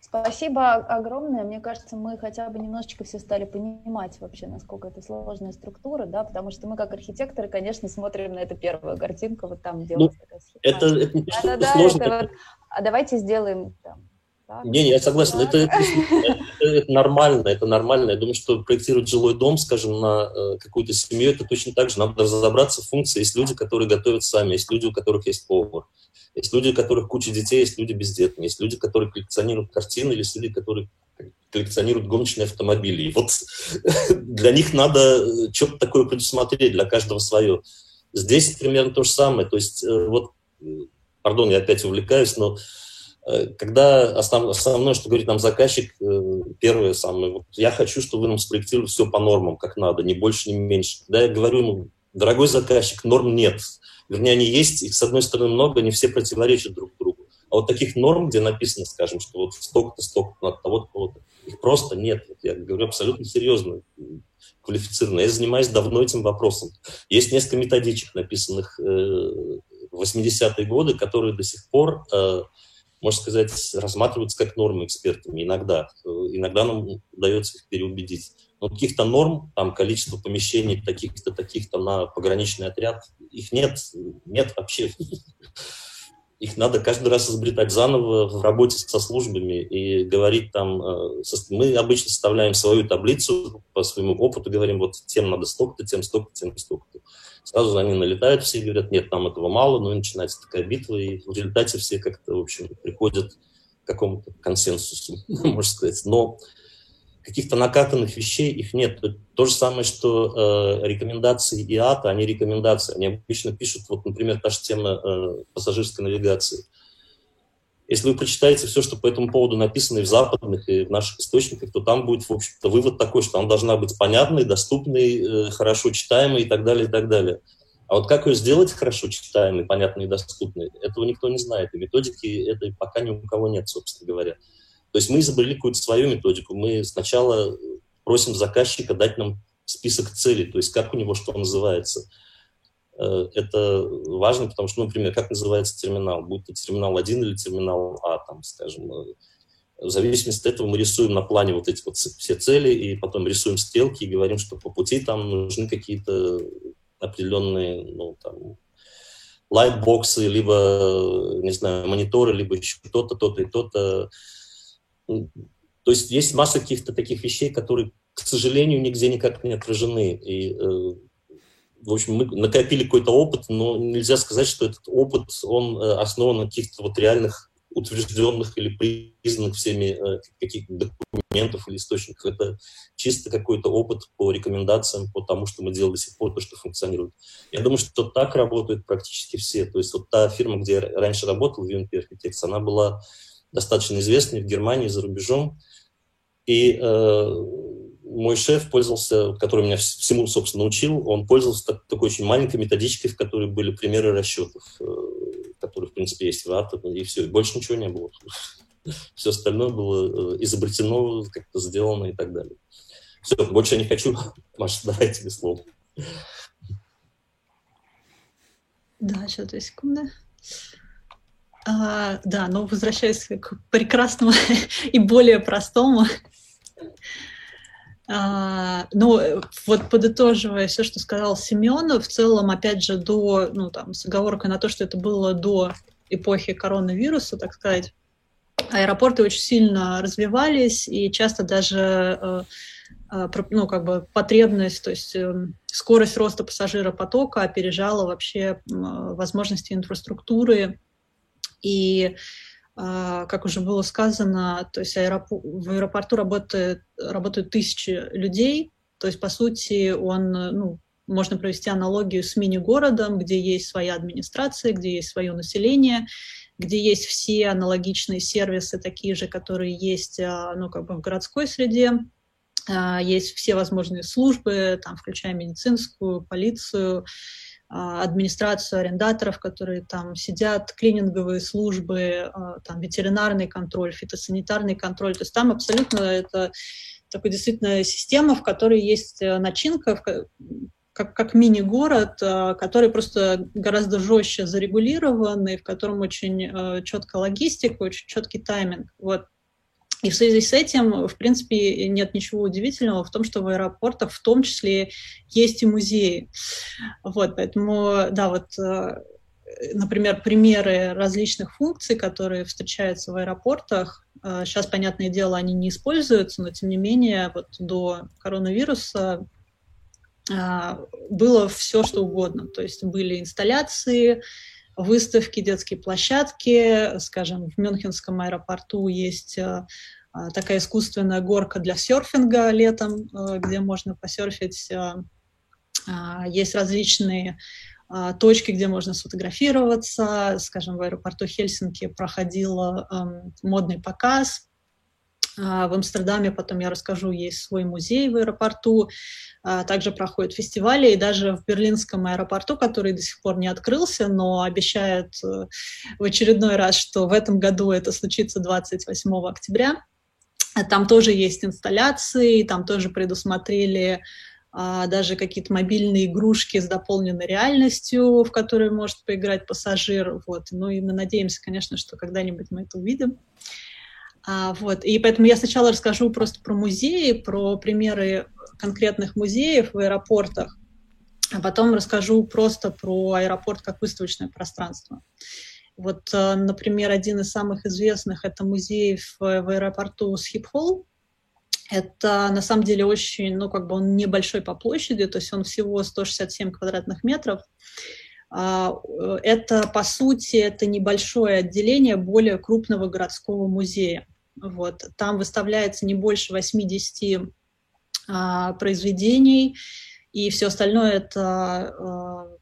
[SPEAKER 2] Спасибо огромное. Мне кажется, мы хотя бы немножечко все стали понимать вообще, насколько это сложная структура, да, потому что мы как архитекторы, конечно, смотрим на эту первую картинку, вот там делается ну, такая
[SPEAKER 5] схема. Это, это не да, да, да, сложно. Это
[SPEAKER 2] вот, а давайте сделаем там,
[SPEAKER 5] не, не, я согласен, это, это, это, это нормально, это нормально. Я думаю, что проектировать жилой дом, скажем, на э, какую-то семью, это точно так же. Надо разобраться в функции. Есть люди, которые готовят сами, есть люди, у которых есть повар, есть люди, у которых куча детей, есть люди бездетные, есть люди, которые коллекционируют картины, или есть люди, которые коллекционируют гоночные автомобили. И вот для них надо э, что-то такое предусмотреть, для каждого свое. Здесь примерно то же самое. То есть, э, вот, пардон, я опять увлекаюсь, но э, когда основ, основное, что говорит нам заказчик, первое самое, вот, я хочу, чтобы вы нам спроектировали все по нормам, как надо, ни больше, ни меньше. Когда я говорю ему, дорогой заказчик, норм нет, Вернее, они есть, их, с одной стороны, много, они все противоречат друг другу. А вот таких норм, где написано, скажем, что вот столько-то, столько-то от того-то, того-то, их просто нет. Вот я говорю абсолютно серьезно, квалифицированно. Я занимаюсь давно этим вопросом. Есть несколько методичек, написанных э, 80-е годы, которые до сих пор, э, можно сказать, рассматриваются как нормы экспертами иногда. Э, иногда нам удается их переубедить. Но каких-то норм, там количество помещений таких-то, таких-то на пограничный отряд, их нет, нет вообще. Их надо каждый раз изобретать заново в работе со службами и говорить там... Э, мы обычно составляем свою таблицу по своему опыту, говорим, вот тем надо столько-то, тем столько-то, тем столько-то. Сразу они налетают все говорят, нет, нам этого мало, ну начинается такая битва, и в результате все как-то, в общем, приходят к какому-то консенсусу, можно сказать. Но каких-то накатанных вещей их нет. То же самое, что э, рекомендации ИАТа, они рекомендации. Они обычно пишут, вот, например, та же тема э, пассажирской навигации. Если вы прочитаете все, что по этому поводу написано и в западных, и в наших источниках, то там будет, в общем-то, вывод такой, что она должна быть понятной, доступной, э, хорошо читаемой и так далее, и так далее. А вот как ее сделать хорошо читаемой, понятной и доступной, этого никто не знает. И методики этой пока ни у кого нет, собственно говоря. То есть мы изобрели какую-то свою методику. Мы сначала просим заказчика дать нам список целей, то есть как у него что называется. Э, это важно, потому что, например, как называется терминал, будь то терминал 1 или терминал А, там, скажем. Э, в зависимости от этого мы рисуем на плане вот эти вот все цели, и потом рисуем стрелки и говорим, что по пути там нужны какие-то определенные, ну, там, лайтбоксы, либо, не знаю, мониторы, либо еще то-то, то-то и то-то. То есть есть масса каких-то таких вещей, которые, к сожалению, нигде никак не отражены. И, э, в общем, мы накопили какой-то опыт, но нельзя сказать, что этот опыт, он э, основан на каких-то вот реальных утвержденных или признанных всеми э, каких документов или источников. Это чисто какой-то опыт по рекомендациям, по тому, что мы делали до сих пор, то, что функционирует. Я думаю, что так работают практически все. То есть вот та фирма, где я раньше работал, VNP Architects, она была достаточно известный в Германии, за рубежом. И э, мой шеф пользовался, который меня всему, собственно, учил, он пользовался так, такой очень маленькой методичкой, в которой были примеры расчетов, э, которые, в принципе, есть в Арту, и все, и больше ничего не было. Все остальное было э, изобретено, как-то сделано и так далее. Все, больше я не хочу. Маша, давай тебе слово.
[SPEAKER 3] Да, сейчас, две секунды. А, да, но возвращаясь к прекрасному и более простому. А, ну, вот подытоживая все, что сказал Семенов, в целом, опять же, до, ну, там, с оговоркой на то, что это было до эпохи коронавируса, так сказать, аэропорты очень сильно развивались, и часто даже э, э, ну, как бы потребность, то есть эм, скорость роста пассажиропотока опережала вообще возможности инфраструктуры. И как уже было сказано, то есть аэропу... в аэропорту работает, работают тысячи людей, то есть, по сути, он, ну, можно провести аналогию с мини-городом, где есть своя администрация, где есть свое население, где есть все аналогичные сервисы, такие же, которые есть а, ну, как бы в городской среде, а, есть все возможные службы, там, включая медицинскую, полицию, а, администрацию арендаторов, которые там сидят, клининговые службы, а, там ветеринарный контроль, фитосанитарный контроль. То есть там абсолютно это такая действительно система, в которой есть э, начинка, как, как мини-город, а, который просто гораздо жестче зарегулирован, и в котором очень э, четкая логистика, очень четкий тайминг. Вот. И в связи с этим, в принципе, нет ничего удивительного в том, что в аэропортах в том числе есть и музеи. Вот, поэтому, да, вот, э, например, примеры различных функций, которые встречаются в аэропортах, сейчас, э, понятное дело, они не используются, но, тем не менее, вот до коронавируса э, было все, что угодно. То есть были инсталляции, выставки, детские площадки. Скажем, в Мюнхенском аэропорту есть э, а, такая искусственная горка для серфинга летом, э, где можно посерфить. Э, а, есть различные точки, где можно сфотографироваться. Скажем, в аэропорту Хельсинки проходил эм, модный показ а, в Амстердаме, потом я расскажу, есть свой музей в аэропорту, а, также проходят фестивали, и даже в Берлинском аэропорту, который до сих пор не открылся, но обещают э, в очередной раз, что в этом году это случится 28 октября. Там тоже есть инсталляции, там тоже предусмотрели а, даже какие-то мобильные игрушки с дополненной реальностью, в которые может поиграть пассажир. Вот. Ну и мы надеемся, конечно, что когда-нибудь мы это увидим. А, вот. И поэтому я сначала расскажу просто про музеи, про примеры конкретных музеев в аэропортах, а потом расскажу просто про аэропорт как выставочное пространство. Вот, э, например, один из самых известных — это музей в, в аэропорту Схипхолл. Это на самом деле очень, ну, как бы он небольшой по площади, то есть он всего 167 квадратных метров. А, э, это, по сути, это небольшое отделение более крупного городского музея. Вот. Там выставляется не больше 80 а, произведений, и все остальное это а,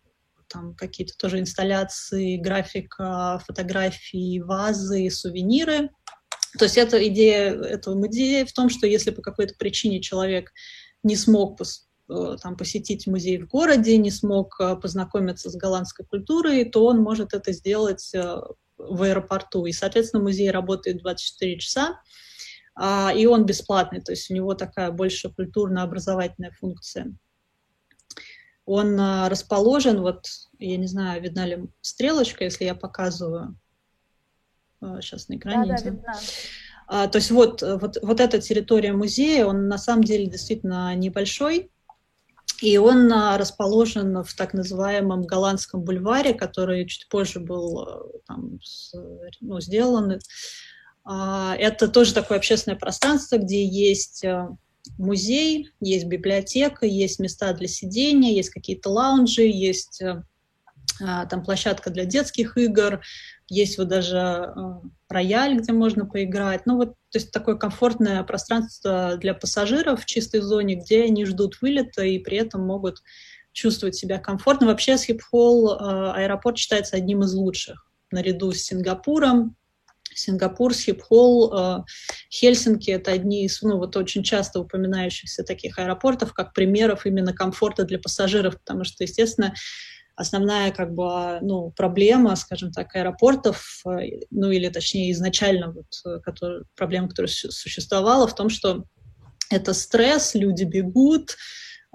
[SPEAKER 3] там какие-то тоже инсталляции, графика, фотографии, вазы, сувениры. То есть это идея этого музея в том, что если по какой-то причине человек не смог э, там, посетить музей в городе, не смог э, познакомиться с голландской культурой, то он может это сделать э, в аэропорту. И, соответственно, музей работает 24 часа, а, и он бесплатный, то есть у него такая больше культурно-образовательная функция. Он а, расположен, вот, я не знаю, видна ли стрелочка, если я показываю. Сейчас на экране. Да, да, видна. А, то есть вот, вот, вот эта территория музея, он на самом деле действительно небольшой, и он а, расположен в так называемом голландском бульваре, который чуть позже был а, там, ну, сделан. А, это тоже такое общественное пространство, где есть музей, есть библиотека, есть места для сидения, есть какие-то лаунжи, есть там площадка для детских игр, есть вот даже рояль, где можно поиграть. Ну вот, то есть такое комфортное пространство для пассажиров в чистой зоне, где они ждут вылета и при этом могут чувствовать себя комфортно. Вообще Схипхолл э, аэропорт считается одним из лучших, наряду с Сингапуром. Сингапур, Схипхолл, э, Хельсинки — это одни из, ну, вот очень часто упоминающихся таких аэропортов, как примеров именно комфорта для пассажиров, потому что, естественно, основная как бы, ну, проблема, скажем так, аэропортов, э, ну или точнее изначально вот, э, который, проблема, которая существовала в том, что это стресс, люди бегут,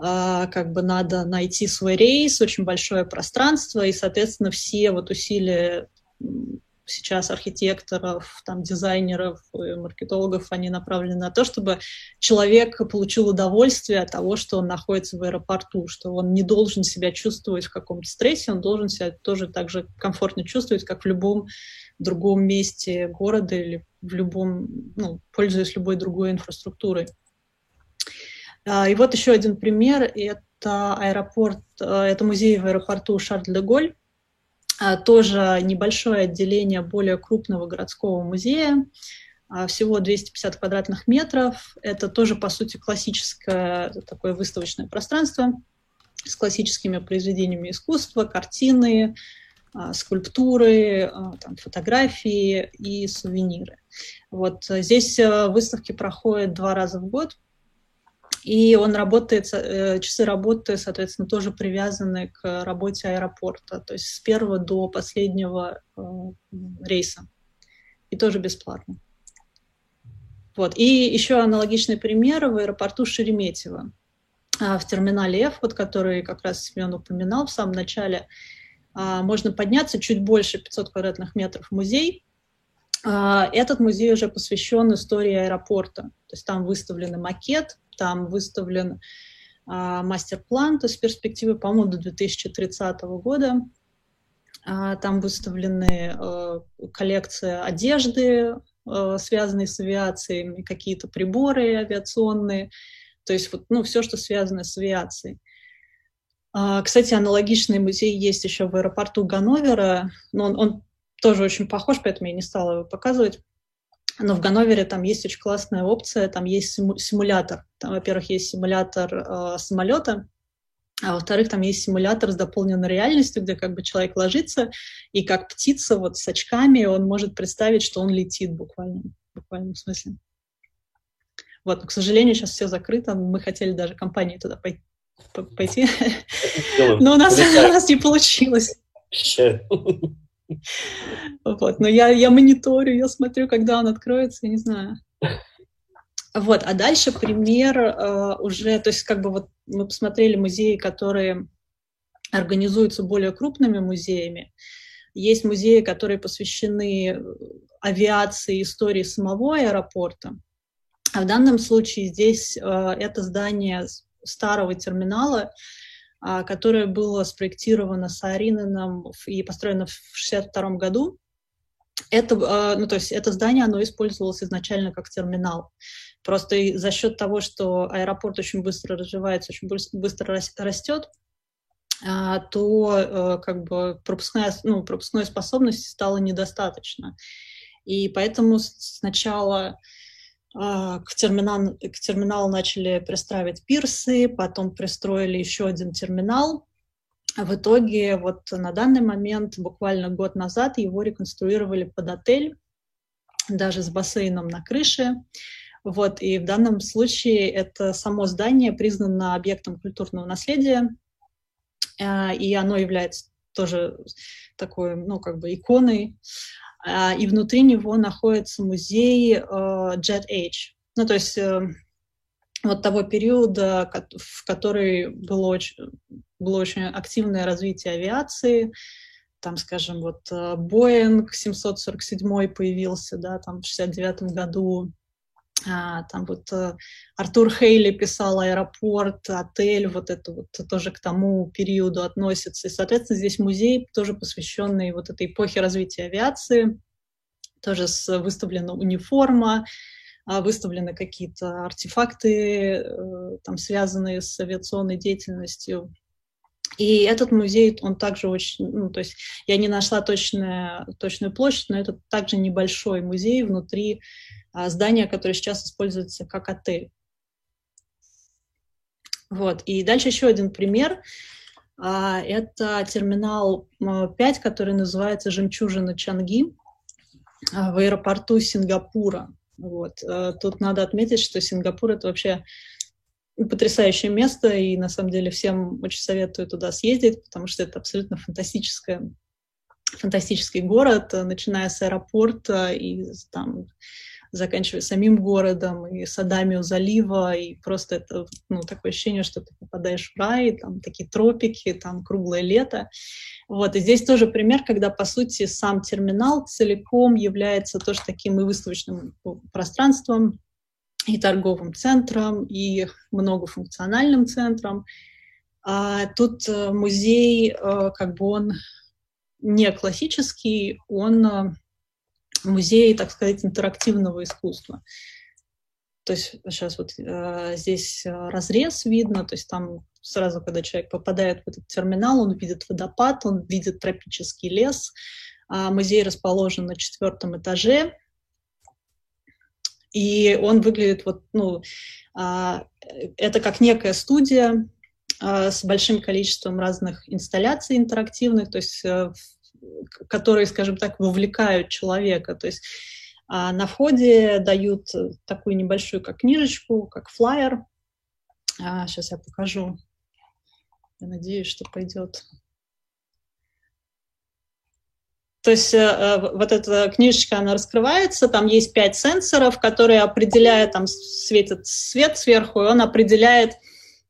[SPEAKER 3] а, как бы надо найти свой рейс, очень большое пространство, и, соответственно, все вот усилия сейчас архитекторов, там, дизайнеров, маркетологов, они направлены на то, чтобы человек получил удовольствие от того, что он находится в аэропорту, что он не должен себя чувствовать в каком-то стрессе, он должен себя тоже так же комфортно чувствовать, как в любом другом месте города или в любом, ну, пользуясь любой другой инфраструктурой. А, и вот еще один пример, это аэропорт, э, это музей в аэропорту Шарль-де-Голь, тоже небольшое отделение более крупного городского музея, а, всего 250 квадратных метров. Это тоже, по сути, классическое такое выставочное пространство с классическими произведениями искусства, картины, а, скульптуры, там, фотографии и сувениры. Вот здесь выставки проходят два раза в год, и он работает, э, часы работы, соответственно, тоже привязаны к работе аэропорта, то есть с первого до последнего э, рейса. И тоже бесплатно. Вот. И еще аналогичный пример в аэропорту Шереметьево. А, в терминале F, вот, который как раз Семен упоминал в самом начале, а, можно подняться чуть больше 500 квадратных метров музей. А, этот музей уже посвящен истории аэропорта. То есть там выставлен макет, там выставлен а, мастер-план, то есть перспективы, по-моему, до 2030 года. А, там выставлены а, коллекции одежды, связанные с авиацией, какие-то приборы авиационные, то есть вот, ну, все, что связано с авиацией. Кстати, аналогичный музей есть еще в аэропорту Ганновера, но он, он тоже очень похож, поэтому я не стала его показывать. Но в Ганновере там есть очень классная опция, там есть симулятор. Там, во-первых, есть симулятор э, самолета, а во-вторых, там есть симулятор с дополненной реальностью, где как бы человек ложится, и как птица вот с очками он может представить, что он летит буквально, в буквальном смысле. Вот, но, к сожалению, сейчас все закрыто. Мы хотели даже компании туда пойти, но у нас, у нас не получилось. Вот, но я, я мониторю, я смотрю, когда он откроется, я не знаю. Вот, а дальше пример э, уже, то есть как бы вот мы посмотрели музеи, которые организуются более крупными музеями. Есть музеи, которые посвящены авиации, истории самого аэропорта. А в данном случае здесь э, это здание старого терминала, э, которое было спроектировано Сааринаном и построено в 1962 году. Это, э, ну, то есть это здание, оно использовалось изначально как терминал. Просто за счет того, что аэропорт очень быстро развивается, очень быстро растет, а, то э, как бы пропускная, ну, пропускной способности стало недостаточно. И поэтому сначала а, к, терминал, к терминалу начали пристраивать пирсы, потом пристроили еще один терминал. А в итоге вот на данный момент, буквально год назад, его реконструировали под отель, даже с бассейном на крыше. Вот, и в данном случае это само здание признано объектом культурного наследия, а, и оно является тоже такой, ну, как бы иконой. А, и внутри него находится музей э, Jet Age. Ну, то есть э, вот того периода, в который было очень, было очень активное развитие авиации, там, скажем, вот Boeing э, 747 появился, да, там в 69 году, там вот э, Артур Хейли писал «Аэропорт», «Отель», вот это вот тоже к тому периоду относится. И, соответственно, здесь музей, тоже посвященный вот этой эпохе развития авиации, тоже с выставлена униформа, а, выставлены какие-то артефакты, э, там, связанные с авиационной деятельностью. И этот музей, он также очень, ну, то есть я не нашла точную, точную площадь, но это также небольшой музей внутри а, здание, которое сейчас используется как отель. Вот. И дальше еще один пример. А, это терминал 5, который называется «Жемчужина Чанги» а, в аэропорту Сингапура. Вот. Тут надо отметить, что Сингапур — это вообще потрясающее место, и на самом деле всем очень советую туда съездить, потому что это абсолютно фантастическое, фантастический город, начиная с аэропорта и там заканчивая самим городом и садами у залива, и просто это ну, такое ощущение, что ты попадаешь в рай, там такие тропики, там круглое лето. Вот, и здесь тоже пример, когда, по сути, сам терминал целиком является тоже таким и выставочным пространством, и торговым центром, и многофункциональным центром. А тут э, музей, э, как бы он не классический, он э, музей, так сказать, интерактивного искусства. То есть сейчас вот здесь разрез видно, то есть там сразу, когда человек попадает в этот терминал, он видит водопад, он видит тропический лес. А музей расположен на четвертом этаже, и он выглядит вот, ну, э, это как некая студия э, с большим количеством разных инсталляций интерактивных, то есть э, которые, скажем так, вовлекают человека. То есть а на входе дают такую небольшую как книжечку, как флаер. А, сейчас я покажу. Я надеюсь, что пойдет. То есть э, вот эта книжечка, она раскрывается, там есть пять сенсоров, которые определяют, там светит свет сверху, и он определяет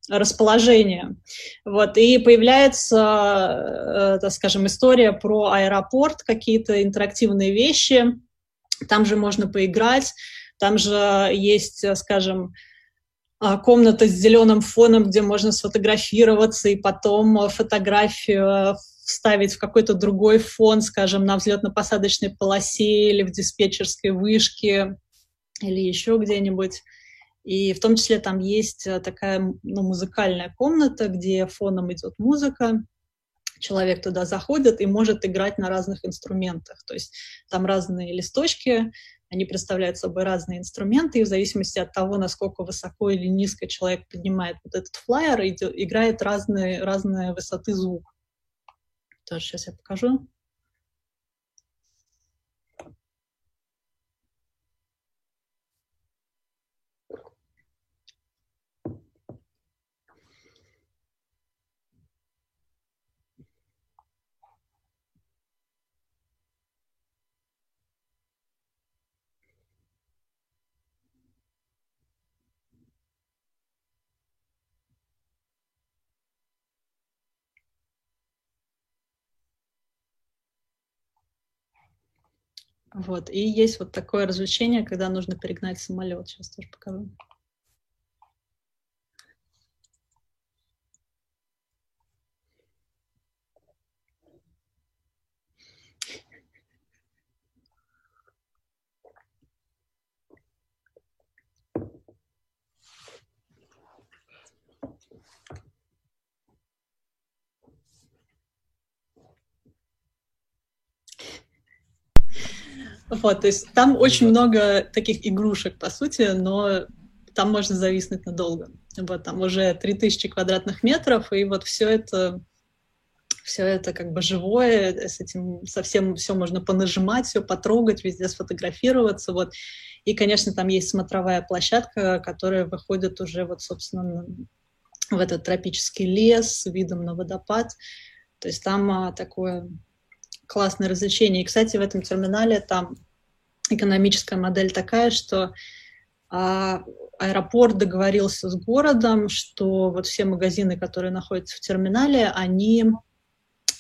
[SPEAKER 3] расположение. Вот, и появляется, э, так скажем, история про аэропорт, какие-то интерактивные вещи, там же можно поиграть, там же есть, скажем, комната с зеленым фоном, где можно сфотографироваться и потом фотографию вставить в какой-то другой фон, скажем, на взлетно-посадочной полосе или в диспетчерской вышке или еще где-нибудь. И в том числе там есть э, такая ну, музыкальная комната, где фоном идет музыка, человек туда заходит и может играть на разных инструментах. То есть там разные листочки, они представляют собой разные инструменты, и в зависимости от того, насколько высоко или низко человек поднимает вот этот флайер, играет разные, разные высоты звук. Тоже сейчас я покажу. Вот. И есть вот такое развлечение, когда нужно перегнать самолет. Сейчас тоже покажу. Вот, то есть там очень много таких игрушек, по сути, но там можно зависнуть надолго. Вот, там уже 3000 квадратных метров, и вот все это все это как бы живое, с этим совсем все можно понажимать, все потрогать, везде сфотографироваться, вот. И, конечно, там есть смотровая площадка, которая выходит уже вот, собственно, в этот тропический лес с видом на водопад. То есть там а, такое классное развлечение. И, кстати, в этом терминале там экономическая модель такая, что а, аэропорт договорился с городом, что вот все магазины, которые находятся в терминале, они,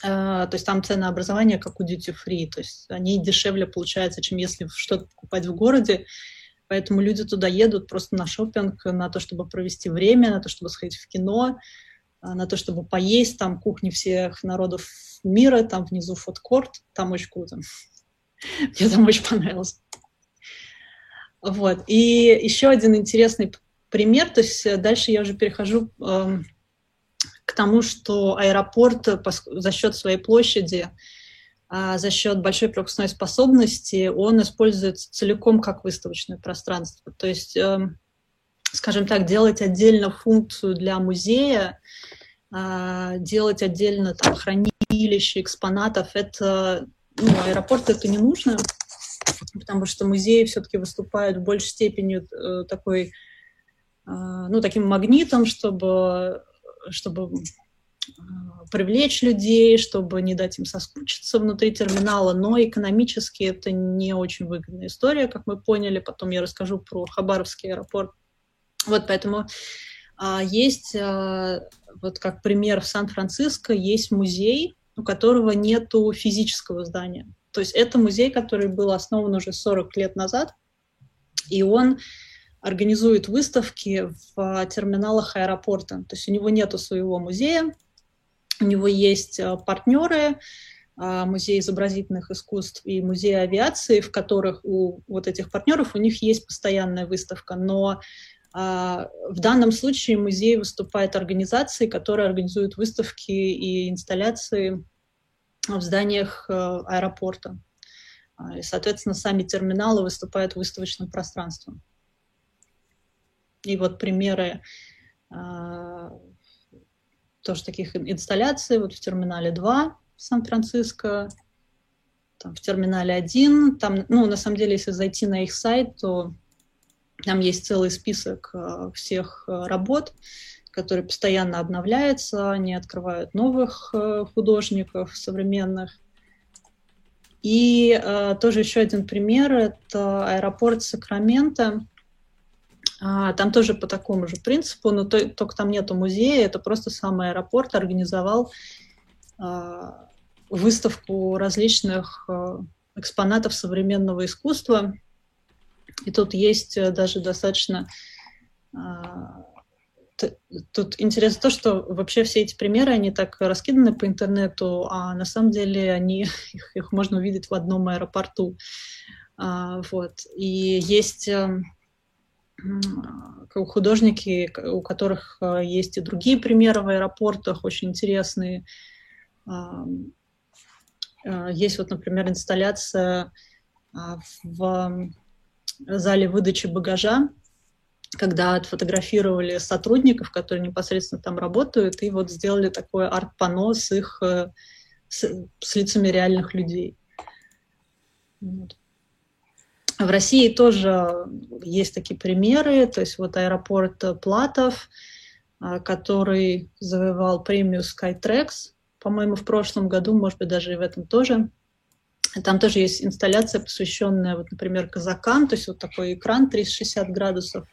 [SPEAKER 3] а, то есть там ценообразование как у duty free, то есть они дешевле получаются, чем если что-то покупать в городе. Поэтому люди туда едут просто на шопинг, на то, чтобы провести время, на то, чтобы сходить в кино, на то, чтобы поесть, там кухни всех народов мира, там внизу фудкорт, там очень круто. Мне там очень понравилось. Вот. И еще один интересный пример, то есть дальше я уже перехожу э, к тому, что аэропорт за счет своей площади, э, за счет большой пропускной способности, он используется целиком как выставочное пространство. То есть э, скажем так, делать отдельно функцию для музея, а, делать отдельно там хранилище экспонатов, это ну, аэропорт это не нужно, потому что музеи все-таки выступают в большей степени э, такой, а, ну, таким магнитом, чтобы, чтобы а, привлечь людей, чтобы не дать им соскучиться внутри терминала, но экономически это не очень выгодная история, как мы поняли. Потом я расскажу про Хабаровский аэропорт. Вот поэтому а, есть, а, вот как пример в Сан-Франциско, есть музей, у которого нет физического здания. То есть это музей, который был основан уже 40 лет назад, и он организует выставки в терминалах аэропорта. То есть у него нет своего музея, у него есть а, партнеры, музей изобразительных искусств и музей авиации, в которых у вот этих партнеров у них есть постоянная выставка, но а, в данном случае музей выступает организацией, которая организует выставки и инсталляции в зданиях э, аэропорта. А, и, соответственно, сами терминалы выступают выставочным пространством. И вот примеры а, тоже таких инсталляций вот в терминале 2 в Сан-Франциско, там, в терминале 1. Там, ну, на самом деле, если зайти на их сайт, то там есть целый список э, всех э, работ, который постоянно обновляется, они открывают новых э, художников современных. И тоже еще один пример — это аэропорт Сакрамента. А, там тоже по такому же принципу, но то, только там нету музея, это просто сам аэропорт организовал э, выставку различных экспонатов современного искусства, и тут есть э, даже достаточно... А, тут интересно то, что вообще все эти примеры, они так раскиданы по интернету, а на самом деле они, их, их можно увидеть в одном аэропорту. А, вот. И есть эм, художники, у которых э, есть и другие примеры в аэропортах, очень интересные. Э, есть вот, например, инсталляция в зале выдачи багажа, когда отфотографировали сотрудников, которые непосредственно там работают, и вот сделали такое арт-пано с их э, с, с лицами реальных людей. Вот. В России тоже есть такие примеры, то есть вот аэропорт Платов, э, который завоевал премию Skytrax, по-моему, в прошлом году, может быть, даже и в этом тоже. Там тоже есть инсталляция, посвященная, вот, например, казакам, то есть вот такой экран 360 градусов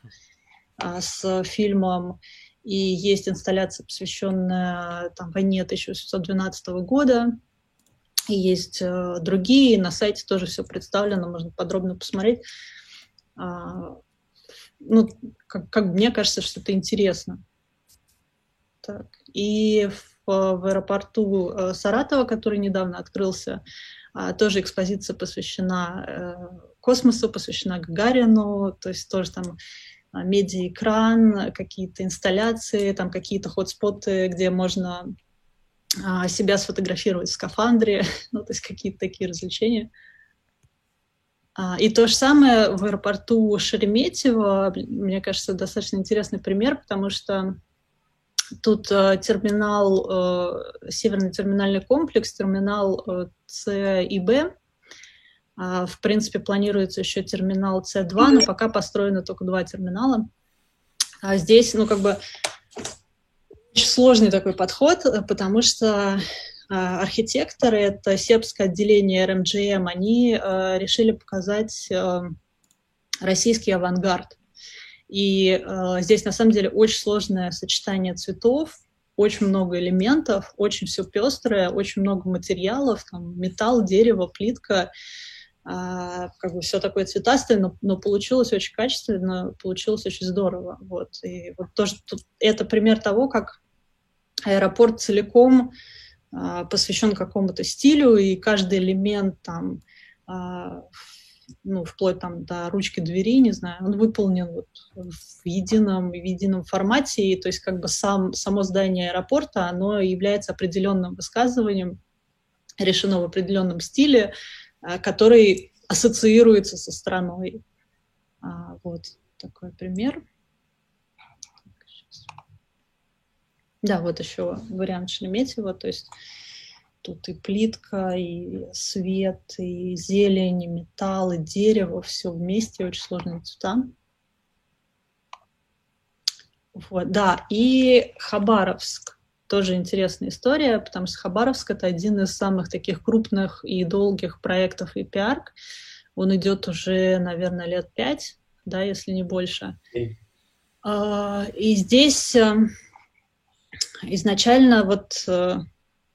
[SPEAKER 3] а, с фильмом, и есть инсталляция, посвященная там, войне 1812 года. И есть э, другие, на сайте тоже все представлено, можно подробно посмотреть. А, ну, как, как мне кажется, что это интересно. Так. И в, в аэропорту э, Саратова, который недавно открылся, тоже экспозиция посвящена э, космосу, посвящена Гагарину, то есть тоже там а, медиаэкран, какие-то инсталляции, там какие-то хотспоты, где можно а, себя сфотографировать в скафандре, ну, то есть какие-то такие развлечения. А, и то же самое в аэропорту Шереметьево, мне кажется, достаточно интересный пример, потому что тут э, терминал, э, северный терминальный комплекс, терминал э, С и Б, а, в принципе, планируется еще терминал С2, но пока построено только два терминала. А здесь, ну, как бы, очень сложный такой подход, потому что а, архитекторы, это сербское отделение РМГМ, они решили показать российский авангард. И здесь на самом деле очень сложное сочетание цветов, очень много элементов, очень все пестрое, очень много материалов, там металл, дерево, плитка, как бы все такое цветастое, но, но получилось очень качественно, получилось очень здорово. Вот. И вот тоже это пример того, как аэропорт целиком а, посвящен какому-то стилю, и каждый элемент там, а, ну, вплоть там до ручки двери, не знаю, он выполнен вот в едином, в едином формате, и, то есть как бы сам, само здание аэропорта, оно является определенным высказыванием, решено в определенном стиле, а, который ассоциируется со страной. Вот такой пример. Да, вот еще вариант Шереметьево, то есть тут и плитка, и свет, и зелень, и металл, и дерево, все вместе, очень сложные цвета. Вот, да, и Хабаровск. Тоже интересная история, потому что Хабаровск — это один из самых таких крупных и долгих проектов EPARC. Он идет уже, наверное, лет пять, да, если не больше. А, и здесь эм, изначально вот, э,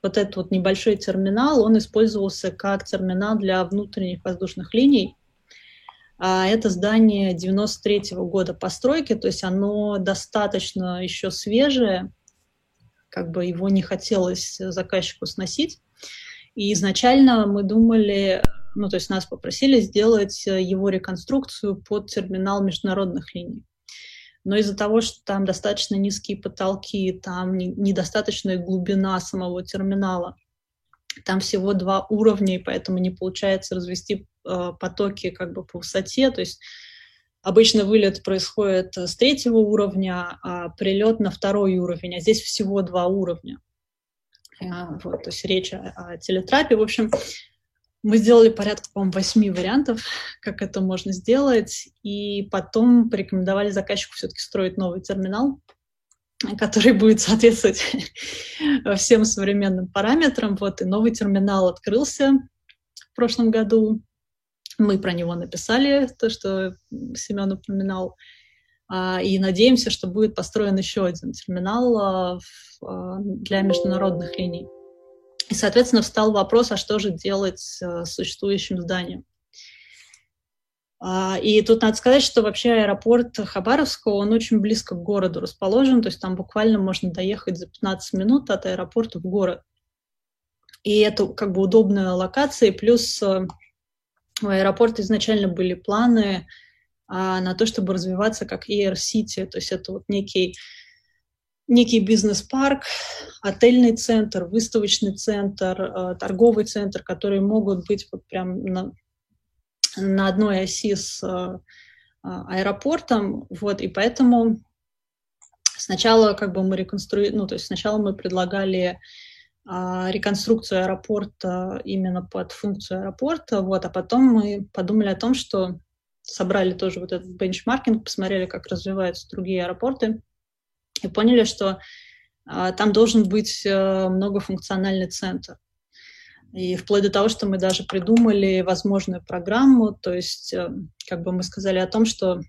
[SPEAKER 3] вот этот вот небольшой терминал, он использовался как терминал для внутренних воздушных линий. А это здание 93 -го года постройки, то есть оно достаточно еще свежее, как бы его не хотелось заказчику сносить. И изначально мы думали, ну, то есть нас попросили сделать его реконструкцию под терминал международных линий но из-за того, что там достаточно низкие потолки, там недостаточная глубина самого терминала, там всего два уровня, и поэтому не получается развести э, потоки как бы по высоте, то есть обычно вылет происходит с третьего уровня, а прилет на второй уровень, а здесь всего два уровня. А, вот, то есть речь о, о телетрапе. В общем, мы сделали порядка, по-моему, восьми вариантов, как это можно сделать, и потом порекомендовали заказчику все-таки строить новый терминал, который будет соответствовать всем современным параметрам. Вот, и новый терминал открылся в прошлом году. Мы про него написали, то, что Семен упоминал, а, и надеемся, что будет построен еще один терминал а, а, для международных линий. И, соответственно, встал вопрос, а что же делать с существующим зданием. А, и тут надо сказать, что вообще аэропорт Хабаровского, он очень близко к городу расположен, то есть там буквально можно доехать за 15 минут от аэропорта в город. И это как бы удобная локация, плюс э, у аэропорта изначально были планы а, на то, чтобы развиваться как Air City, то есть это вот некий некий бизнес-парк, отельный центр, выставочный центр, э, торговый центр, которые могут быть вот прям на, на одной оси с э, аэропортом, вот, и поэтому сначала как бы мы реконструировали, ну, то есть сначала мы предлагали а, реконструкцию аэропорта именно под функцию аэропорта, вот, а потом мы подумали о том, что собрали тоже вот этот бенчмаркинг, посмотрели, как развиваются другие аэропорты, и поняли, что а, там должен быть а, многофункциональный центр. И вплоть до того, что мы даже придумали возможную программу, то есть э, как бы мы сказали о том, что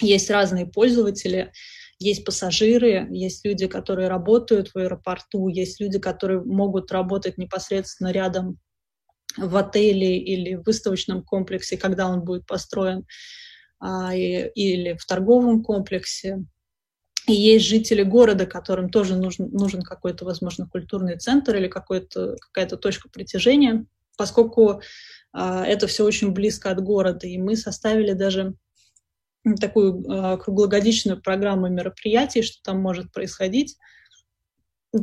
[SPEAKER 3] есть разные пользователи, есть пассажиры, есть люди, которые работают в аэропорту, есть люди, которые могут работать непосредственно рядом в отеле или в выставочном комплексе, когда он будет построен, а, и, или в торговом комплексе. И есть жители города, которым тоже нужен, нужен какой-то, возможно, культурный центр или какая-то точка притяжения, поскольку а, это все очень близко от города. И мы составили даже такую а, круглогодичную программу мероприятий, что там может происходить.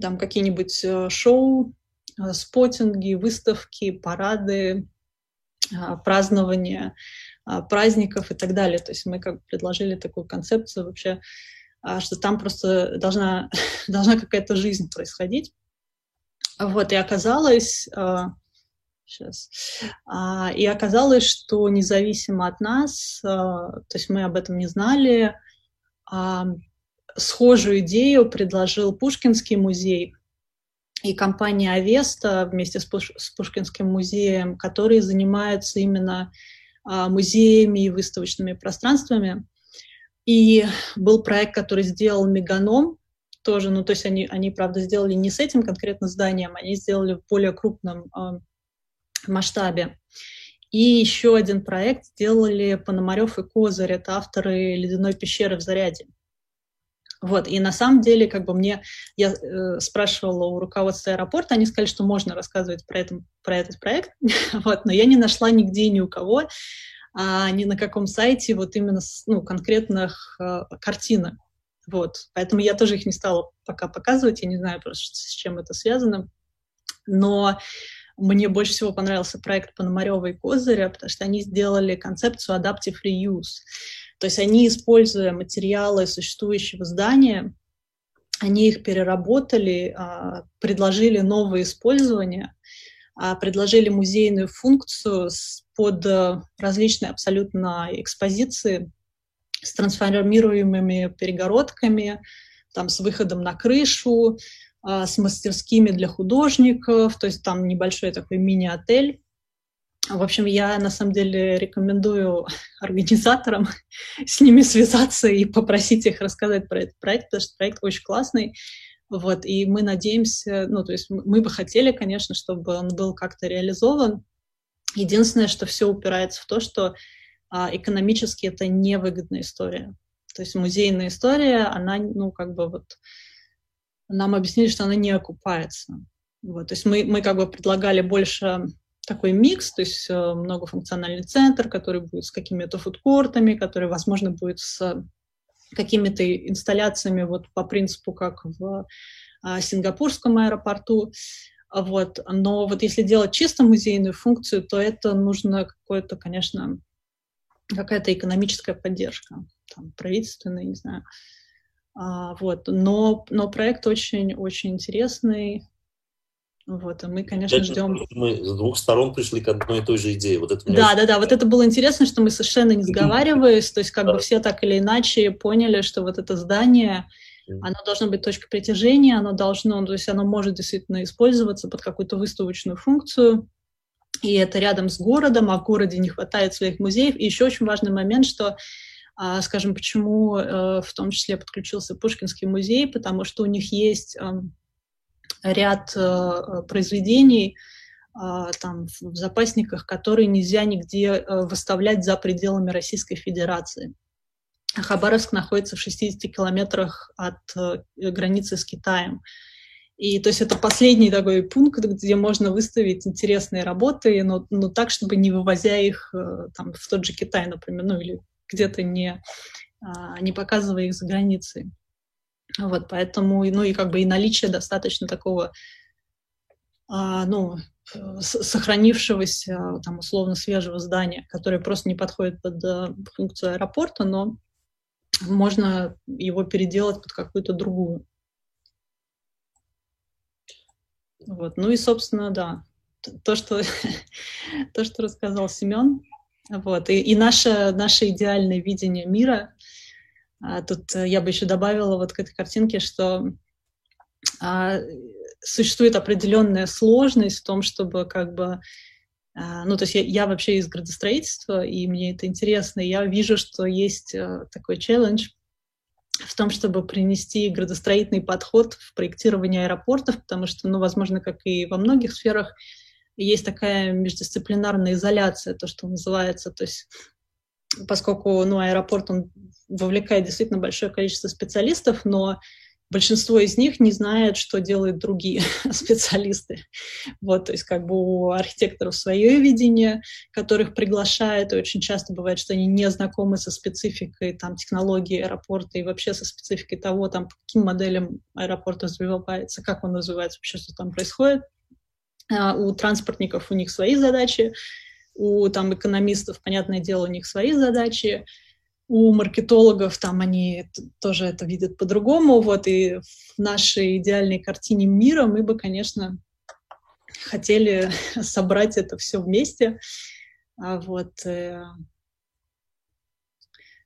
[SPEAKER 3] Там какие-нибудь а, шоу, а, спотинги, выставки, парады, а, празднования а, праздников и так далее. То есть мы как бы предложили такую концепцию вообще, что там просто должна, должна какая-то жизнь происходить. Вот, и оказалось, сейчас, и оказалось, что независимо от нас, то есть мы об этом не знали, схожую идею предложил Пушкинский музей и компания Авеста вместе с Пушкинским музеем, которые занимаются именно музеями и выставочными пространствами. И был проект, который сделал Меганом, тоже, ну, то есть они, они, правда, сделали не с этим конкретно зданием, они сделали в более крупном э, масштабе. И еще один проект сделали Пономарев и Козырь, это авторы «Ледяной пещеры в Заряде». Вот, и на самом деле, как бы мне, я э, спрашивала у руководства аэропорта, они сказали, что можно рассказывать про, это, про этот проект, вот, но я не нашла нигде ни у кого, а ни на каком сайте вот именно ну, конкретных э, картинок. Вот. Поэтому я тоже их не стала пока показывать, я не знаю просто, с чем это связано. Но мне больше всего понравился проект Пономарева и Козыря, потому что они сделали концепцию Adaptive Reuse. То есть они, используя материалы существующего здания, они их переработали, а, предложили новое использование, а, предложили музейную функцию под э, различные абсолютно экспозиции с трансформируемыми перегородками, там, с выходом на крышу, а, с мастерскими для художников, то есть там небольшой такой мини-отель. В общем, я на самом деле рекомендую организаторам с ними связаться и попросить их рассказать про этот проект, потому что проект очень классный. Вот, и мы надеемся, ну, то есть мы бы хотели, конечно, чтобы он был как-то реализован. Единственное, что все упирается в то, что а, экономически это невыгодная история. То есть музейная история, она, ну, как бы вот, нам объяснили, что она не окупается. Вот, то есть мы, мы как бы предлагали больше такой микс, то есть э, многофункциональный центр, который будет с какими-то фудкортами, который, возможно, будет с какими-то инсталляциями вот по принципу, как в а, сингапурском аэропорту. Вот. Но вот если делать чисто музейную функцию, то это нужно какое-то, конечно, какая-то экономическая поддержка, там, правительственная, не знаю. А, вот. но, но проект очень-очень интересный, вот, и мы, конечно, Опять ждем...
[SPEAKER 5] Мы с двух сторон пришли к одной и той же идее. Вот это
[SPEAKER 3] да, да, да, вот это было интересно, что мы совершенно не сговариваясь, то есть как бы все так или иначе поняли, что вот это здание, оно должно быть точкой притяжения, оно должно, то есть оно может действительно использоваться под какую-то выставочную функцию, и это рядом с городом, а в городе не хватает своих музеев. И еще очень важный момент, что а, скажем, почему э, в том числе подключился Пушкинский музей, потому что у них есть эм, ряд э, произведений э, там, в запасниках, которые нельзя нигде э, выставлять за пределами Российской Федерации. Хабаровск находится в 60 километрах от границы с Китаем. И то есть это последний такой пункт, где можно выставить интересные работы, но, но так, чтобы не вывозя их там, в тот же Китай, например, ну или где-то не, а, не показывая их за границей. Вот, поэтому, ну и как бы и наличие достаточно такого, а, ну, сохранившегося, там, условно свежего здания, которое просто не подходит под функцию аэропорта, но можно его переделать под какую-то другую. Вот. Ну и, собственно, да, то, что, то, что рассказал Семен, вот, и, и наше, наше идеальное видение мира — а, тут э, я бы еще добавила вот к этой картинке, что а, существует определенная сложность в том, чтобы как бы ну, то есть я, я вообще из градостроительства, и мне это интересно, и я вижу, что есть а, такой челлендж в том, чтобы принести градостроительный подход в проектирование аэропортов, потому что, ну, возможно, как и во многих сферах, есть такая междисциплинарная изоляция, то, что называется. То есть поскольку ну, аэропорт он вовлекает действительно большое количество специалистов, но большинство из них не знает, что делают другие специалисты. Вот, то есть как бы у архитекторов свое видение, которых приглашают, и очень часто бывает, что они не знакомы со спецификой там, технологии аэропорта и вообще со спецификой того, там, по каким моделям аэропорт развивается, как он развивается, вообще что там происходит. А у транспортников у них свои задачи, у там экономистов, понятное дело, у них свои задачи, у маркетологов там они тоже это видят по-другому. Вот и в нашей идеальной картине мира мы бы, конечно, хотели собрать это все вместе. А вот э,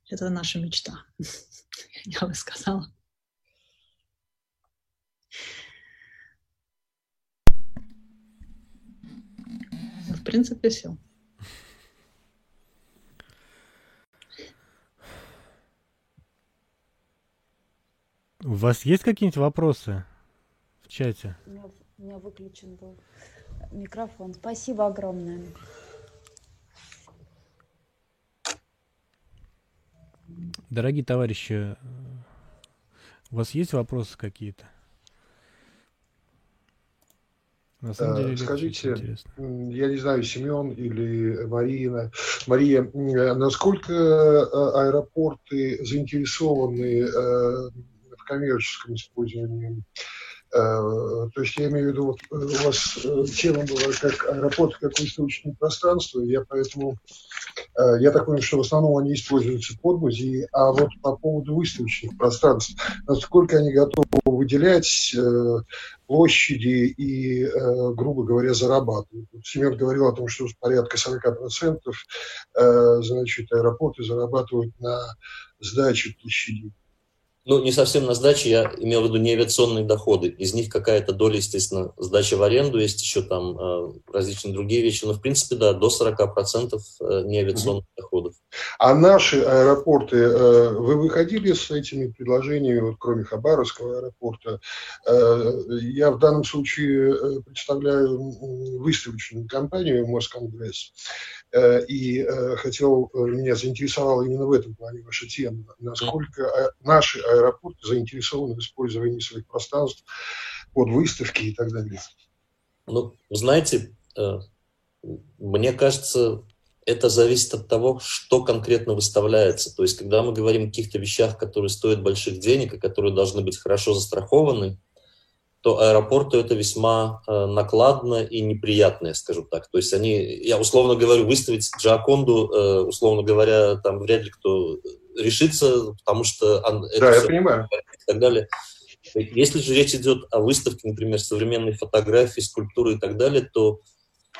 [SPEAKER 3] это наша мечта, я бы сказала. В принципе, все.
[SPEAKER 1] У вас есть какие-нибудь вопросы в чате?
[SPEAKER 2] У меня, у меня выключен был микрофон. Спасибо огромное.
[SPEAKER 1] Дорогие товарищи, у вас есть вопросы какие-то?
[SPEAKER 6] На самом деле, Скажите, я не знаю, Семен или Марина, Мария, насколько э, аэропорты заинтересованы э, коммерческом использовании. Э, то есть я имею в виду, вот э, у вас э, тема была как аэропорт, как выставочное пространство, я поэтому, я так понимаю, что в основном они используются под музеи, а вот по поводу выставочных пространств, насколько они готовы выделять площади и, грубо говоря, зарабатывать. Семен говорил о том, что порядка 40% значит, аэропорты зарабатывают на сдаче площадей.
[SPEAKER 5] Ну, не совсем на сдаче, я имел в виду не авиационные доходы. Из них какая-то доля, естественно, сдача в аренду, есть еще там э, различные другие вещи. Но, в принципе, да, до 40% э, не авиационных mm-hmm. доходов.
[SPEAKER 6] А наши аэропорты, э, вы выходили с этими предложениями, вот, кроме Хабаровского аэропорта? Э, я в данном случае э, представляю выставочную компанию «Москонгресс». Э, и хотел, меня заинтересовала именно в этом плане ваша тема. Насколько наши аэропорты заинтересованы в использовании своих пространств под выставки и так далее.
[SPEAKER 5] Ну, знаете, мне кажется, это зависит от того, что конкретно выставляется. То есть, когда мы говорим о каких-то вещах, которые стоят больших денег и которые должны быть хорошо застрахованы, то аэропорту это весьма э, накладно и неприятно, я скажу так. То есть они, я условно говорю, выставить Джаконду, э, условно говоря, там вряд ли кто решится, потому что...
[SPEAKER 6] Да, я понимаю.
[SPEAKER 5] И так далее. Если же речь идет о выставке, например, современной фотографии, скульптуры и так далее, то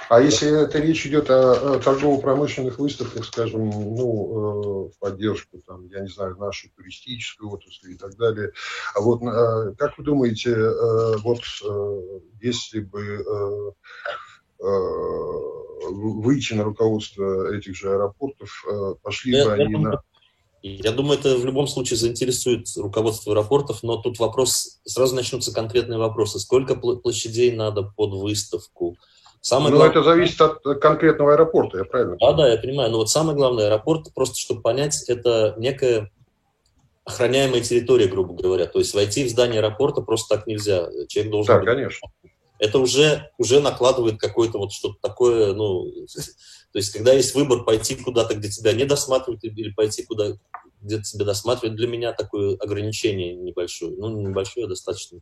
[SPEAKER 6] а если это речь идет о, о торгово-промышленных выставках, скажем, ну, э, в поддержку, там, я не знаю, нашей туристической отрасли и так далее, а вот э, как вы думаете, э, вот если бы выйти на руководство этих же аэропортов, пошли
[SPEAKER 5] я,
[SPEAKER 6] бы они
[SPEAKER 5] я
[SPEAKER 6] на...
[SPEAKER 5] Я думаю, это в любом случае заинтересует руководство аэропортов, но тут вопрос, сразу начнутся конкретные вопросы. Сколько площадей надо под выставку?
[SPEAKER 6] Самое ну, главное... это зависит от конкретного аэропорта, я правильно
[SPEAKER 5] понимаю? Да, да, я понимаю. Но вот самое главное, аэропорт, просто чтобы понять, это некая охраняемая территория, грубо говоря. То есть войти в здание аэропорта просто так нельзя. Человек должен...
[SPEAKER 6] Да, быть... конечно.
[SPEAKER 5] Это уже, уже накладывает какое-то вот что-то такое, ну... То есть когда есть выбор пойти куда-то, где тебя не досматривают, или пойти куда где тебя досматривают, для меня такое ограничение небольшое. Ну, небольшое, а достаточно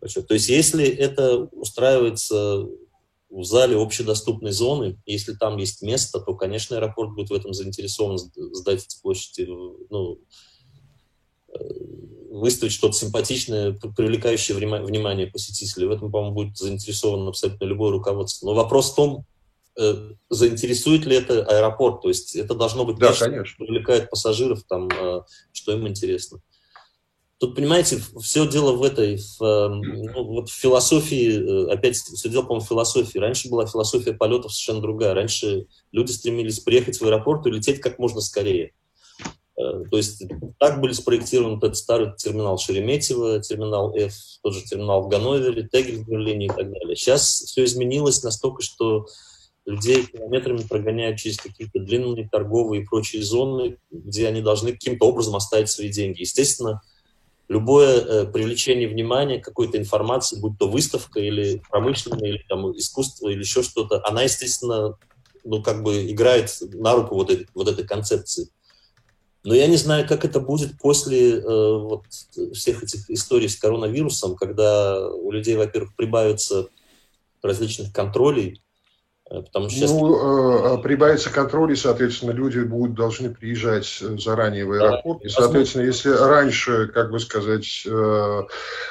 [SPEAKER 5] большое. То есть если это устраивается в зале общедоступной зоны, если там есть место, то, конечно, аэропорт будет в этом заинтересован сдать эти площади, ну, э, выставить что-то симпатичное, привлекающее внимание посетителей. В этом, по-моему, будет заинтересован абсолютно любое руководство. Но вопрос в том, заинтересует ли это аэропорт. То есть это должно быть
[SPEAKER 6] да, конечно,
[SPEAKER 5] что привлекает пассажиров, там, э, что им интересно. Тут, понимаете, все дело в этой, в, эм, ну, вот в философии, э, опять все дело, по-моему, в философии. Раньше была философия полетов совершенно другая. Раньше люди стремились приехать в аэропорт и лететь как можно скорее. Э, то есть так были спроектированы этот старый терминал Шереметьево, терминал F, тот же терминал в Ганновере, Тегель в Берлине и так далее. Сейчас все изменилось настолько, что людей километрами прогоняют через какие-то длинные торговые и прочие зоны, где они должны каким-то образом оставить свои деньги. Естественно, любое э, привлечение внимания какой-то информации, будь то выставка или промышленная, или там искусство, или еще что-то, она, естественно, ну, как бы играет на руку вот этой, вот этой концепции. Но я не знаю, как это будет после э, вот, всех этих историй с коронавирусом, когда у людей, во-первых, прибавится различных контролей,
[SPEAKER 6] потому что. Ну, э, э, прибавится контроль, и, соответственно, люди будут должны приезжать заранее в аэропорт. И, соответственно, если раньше, как бы сказать,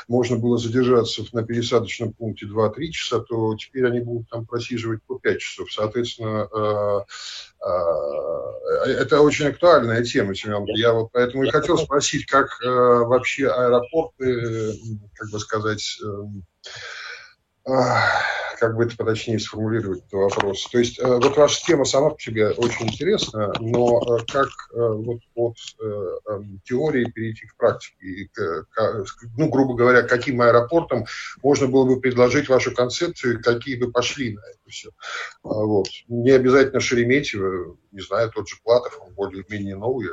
[SPEAKER 6] можно было задержаться на пересадочном пункте 2-3 часа, то теперь они будут там просиживать по 5 часов. Соответственно, это очень актуальная тема, Семен. Я вот поэтому и хотел спросить, как вообще аэропорты, как бы сказать, эм, как бы это поточнее сформулировать этот вопрос. То есть э, вот ваша тема сама по себе очень интересна, но э, как э, вот от эм, теории перейти к практике, и ну, грубо говоря, каким аэропортом можно было бы предложить вашу концепцию, какие бы пошли на это все. А, вот. Не обязательно Шереметьево, не знаю, тот же Платов, он более-менее новый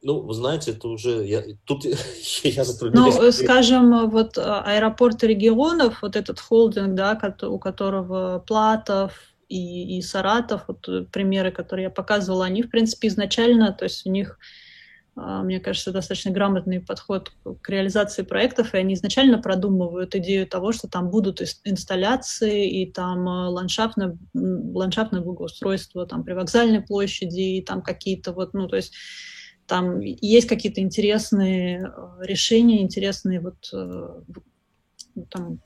[SPEAKER 5] ну, вы знаете, это уже... Я, тут я затрудняюсь.
[SPEAKER 3] Ну, скажем, вот а, аэропорты регионов, вот этот холдинг, да, у которого Платов и, и Саратов, вот э, примеры, которые я показывала, они, в принципе, изначально, то есть у них, а, мне кажется, достаточно грамотный подход к реализации проектов, и они изначально продумывают идею того, что там будут инсталляции, и там ландшафтное, ландшафтное благоустройство, там при вокзальной площади, и там какие-то вот, ну, то есть там есть какие-то интересные э, решения, интересные вот э, там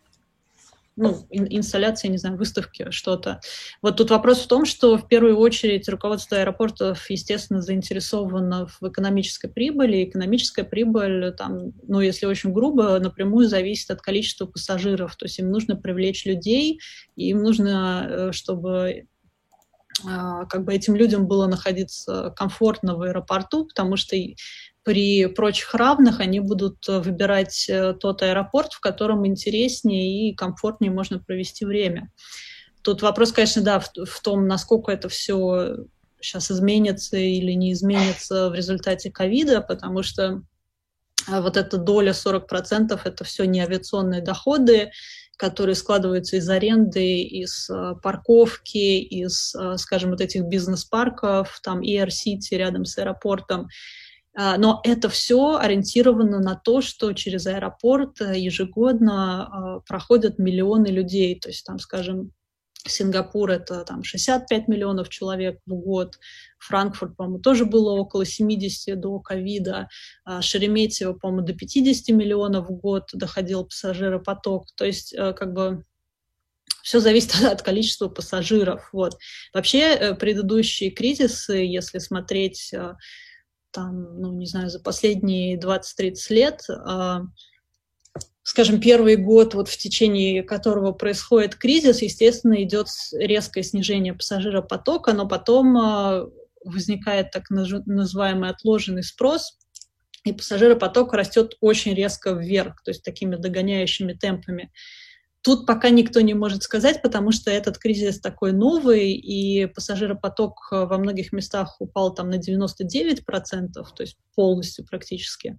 [SPEAKER 3] ну, инсталляции, не знаю, выставки, что-то. Вот тут вопрос в том, что в первую очередь руководство аэропортов, естественно, заинтересовано в экономической прибыли. Экономическая прибыль, там, ну, если очень грубо, напрямую зависит от количества пассажиров. То есть им нужно привлечь людей, им нужно, э, чтобы как бы этим людям было находиться комфортно в аэропорту, потому что при прочих равных они будут выбирать э, тот аэропорт, в котором интереснее и комфортнее можно провести время. Тут вопрос, конечно, да, в, в том, насколько это все сейчас изменится или не изменится в результате ковида, потому что а, вот эта доля 40% это все не авиационные доходы, которые складываются из аренды, из э, парковки, из, э, скажем, вот этих бизнес-парков, там ER-City рядом с аэропортом. А, но это все ориентировано на то, что через аэропорт э, ежегодно проходят миллионы людей. То есть там, скажем, Сингапур это там 65 миллионов человек в год, Франкфурт, по-моему, тоже было около 70 до ковида, а Шереметьево, по-моему, до 50 миллионов в год доходил пассажиропоток. То есть э, как бы все зависит от количества пассажиров. Вот. Вообще э, предыдущие кризисы, если смотреть э, там, ну, не знаю, за последние 20-30 лет, скажем, первый год, вот в течение которого происходит кризис, естественно, идет резкое снижение пассажиропотока, но потом а, возникает так называемый отложенный спрос, и пассажиропоток растет очень резко вверх, то есть такими догоняющими темпами. Тут пока никто не может сказать, потому что этот кризис такой новый, и пассажиропоток во многих местах упал там на 99%, то есть полностью практически.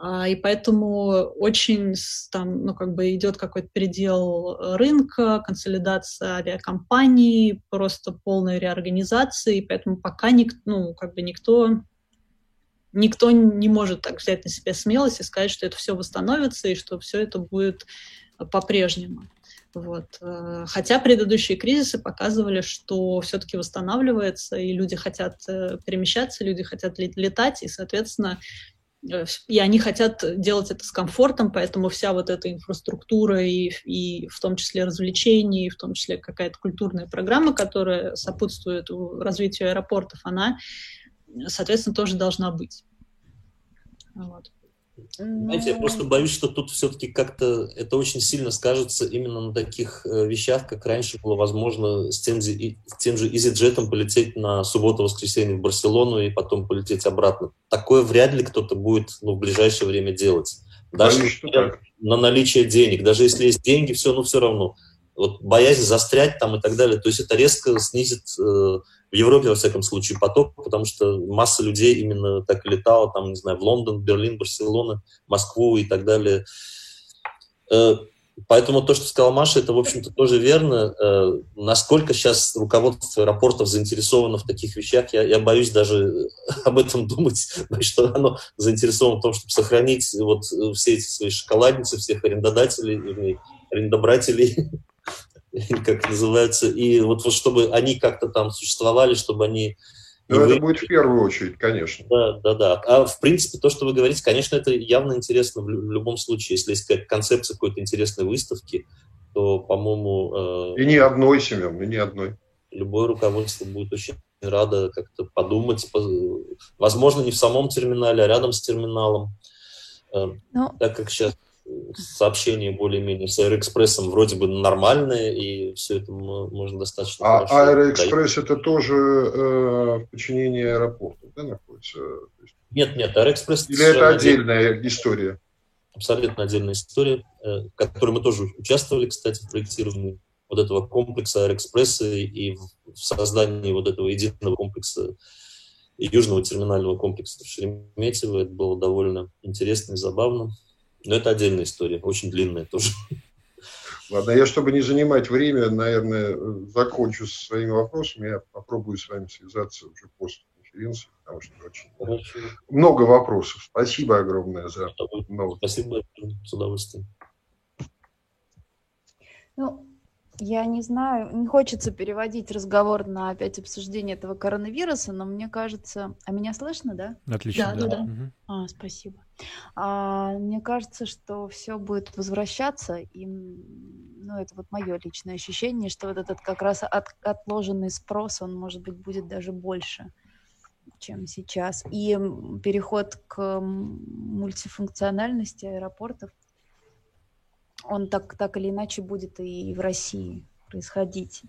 [SPEAKER 3] А, и поэтому очень там, ну, как бы идет какой-то предел рынка, консолидация авиакомпаний, просто полная реорганизация, и поэтому пока ник, ну, как бы никто, никто не может так взять на себя смелость и сказать, что это все восстановится и что все это будет по-прежнему. Вот. Э, хотя предыдущие кризисы показывали, что все-таки восстанавливается, и люди хотят э, перемещаться, люди хотят летать, и, соответственно, и они хотят делать это с комфортом, поэтому вся вот эта инфраструктура и, и в том числе развлечения, и в том числе какая-то культурная программа, которая сопутствует развитию аэропортов, она, соответственно, тоже должна быть. Вот.
[SPEAKER 5] Знаете, я просто боюсь, что тут все-таки как-то это очень сильно скажется именно на таких э, вещах, как раньше было возможно с тем, с тем же EasyJet полететь на субботу-воскресенье в Барселону и потом полететь обратно. Такое вряд ли кто-то будет ну, в ближайшее время делать. Даже на наличие денег. Даже если есть деньги, все, ну все равно. Вот боязнь застрять там и так далее. То есть это резко снизит э, в Европе, во всяком случае, поток, потому что масса людей именно так летала, там, не знаю, в Лондон, Берлин, Барселона, Москву и так далее. Э, поэтому то, что сказала Маша, это, в общем-то, тоже верно. Э, насколько сейчас руководство аэропортов заинтересовано в таких вещах, я, я боюсь даже об этом думать, что оно заинтересовано в том, чтобы сохранить вот все эти свои шоколадницы, всех арендодателей, арендобрателей как называется, и вот, вот чтобы они как-то там существовали, чтобы они...
[SPEAKER 6] Ну, это вы... будет в первую очередь, конечно.
[SPEAKER 5] Да, да, да. А в принципе, то, что вы говорите, конечно, это явно интересно в, в любом случае. Если есть концепция какой-то интересной выставки, то, по-моему...
[SPEAKER 6] Э... И ни одной, Семен, и ни одной.
[SPEAKER 5] Любое руководство будет очень рада как-то подумать, по... возможно, не в самом терминале, а рядом с терминалом. Э, ну, так как сейчас сообщения более-менее с Аэроэкспрессом вроде бы нормальные, и все это можно достаточно
[SPEAKER 6] а хорошо. А Аэроэкспресс это тоже э, в подчинении аэропорта, да, находится?
[SPEAKER 5] Нет, нет, Аэроэкспресс...
[SPEAKER 6] Или это отдельная отдельная история?
[SPEAKER 5] Абсолютно отдельная история, э, в которой мы тоже участвовали, кстати, в проектировании вот этого комплекса Аэроэкспресса и в создании вот этого единого комплекса южного терминального комплекса в Шереметьево. Это было довольно интересно и забавно. Но это отдельная история, очень длинная тоже.
[SPEAKER 6] Ладно, я, чтобы не занимать время, наверное, закончу со своими вопросами. Я попробую с вами связаться уже после конференции, потому что очень Хорошо. много вопросов. Спасибо огромное за
[SPEAKER 5] много. Спасибо, с удовольствием.
[SPEAKER 2] Ну, я не знаю, не хочется переводить разговор на опять обсуждение этого коронавируса, но мне кажется... А меня слышно, да?
[SPEAKER 1] Отлично.
[SPEAKER 2] Да, да, да. Угу. А, спасибо. А, мне кажется, что все будет возвращаться, и ну, это вот мое личное ощущение, что вот этот как раз от, отложенный спрос, он, может быть, будет даже больше, чем сейчас. И переход к мультифункциональности аэропортов он так, так или иначе будет и в России происходить.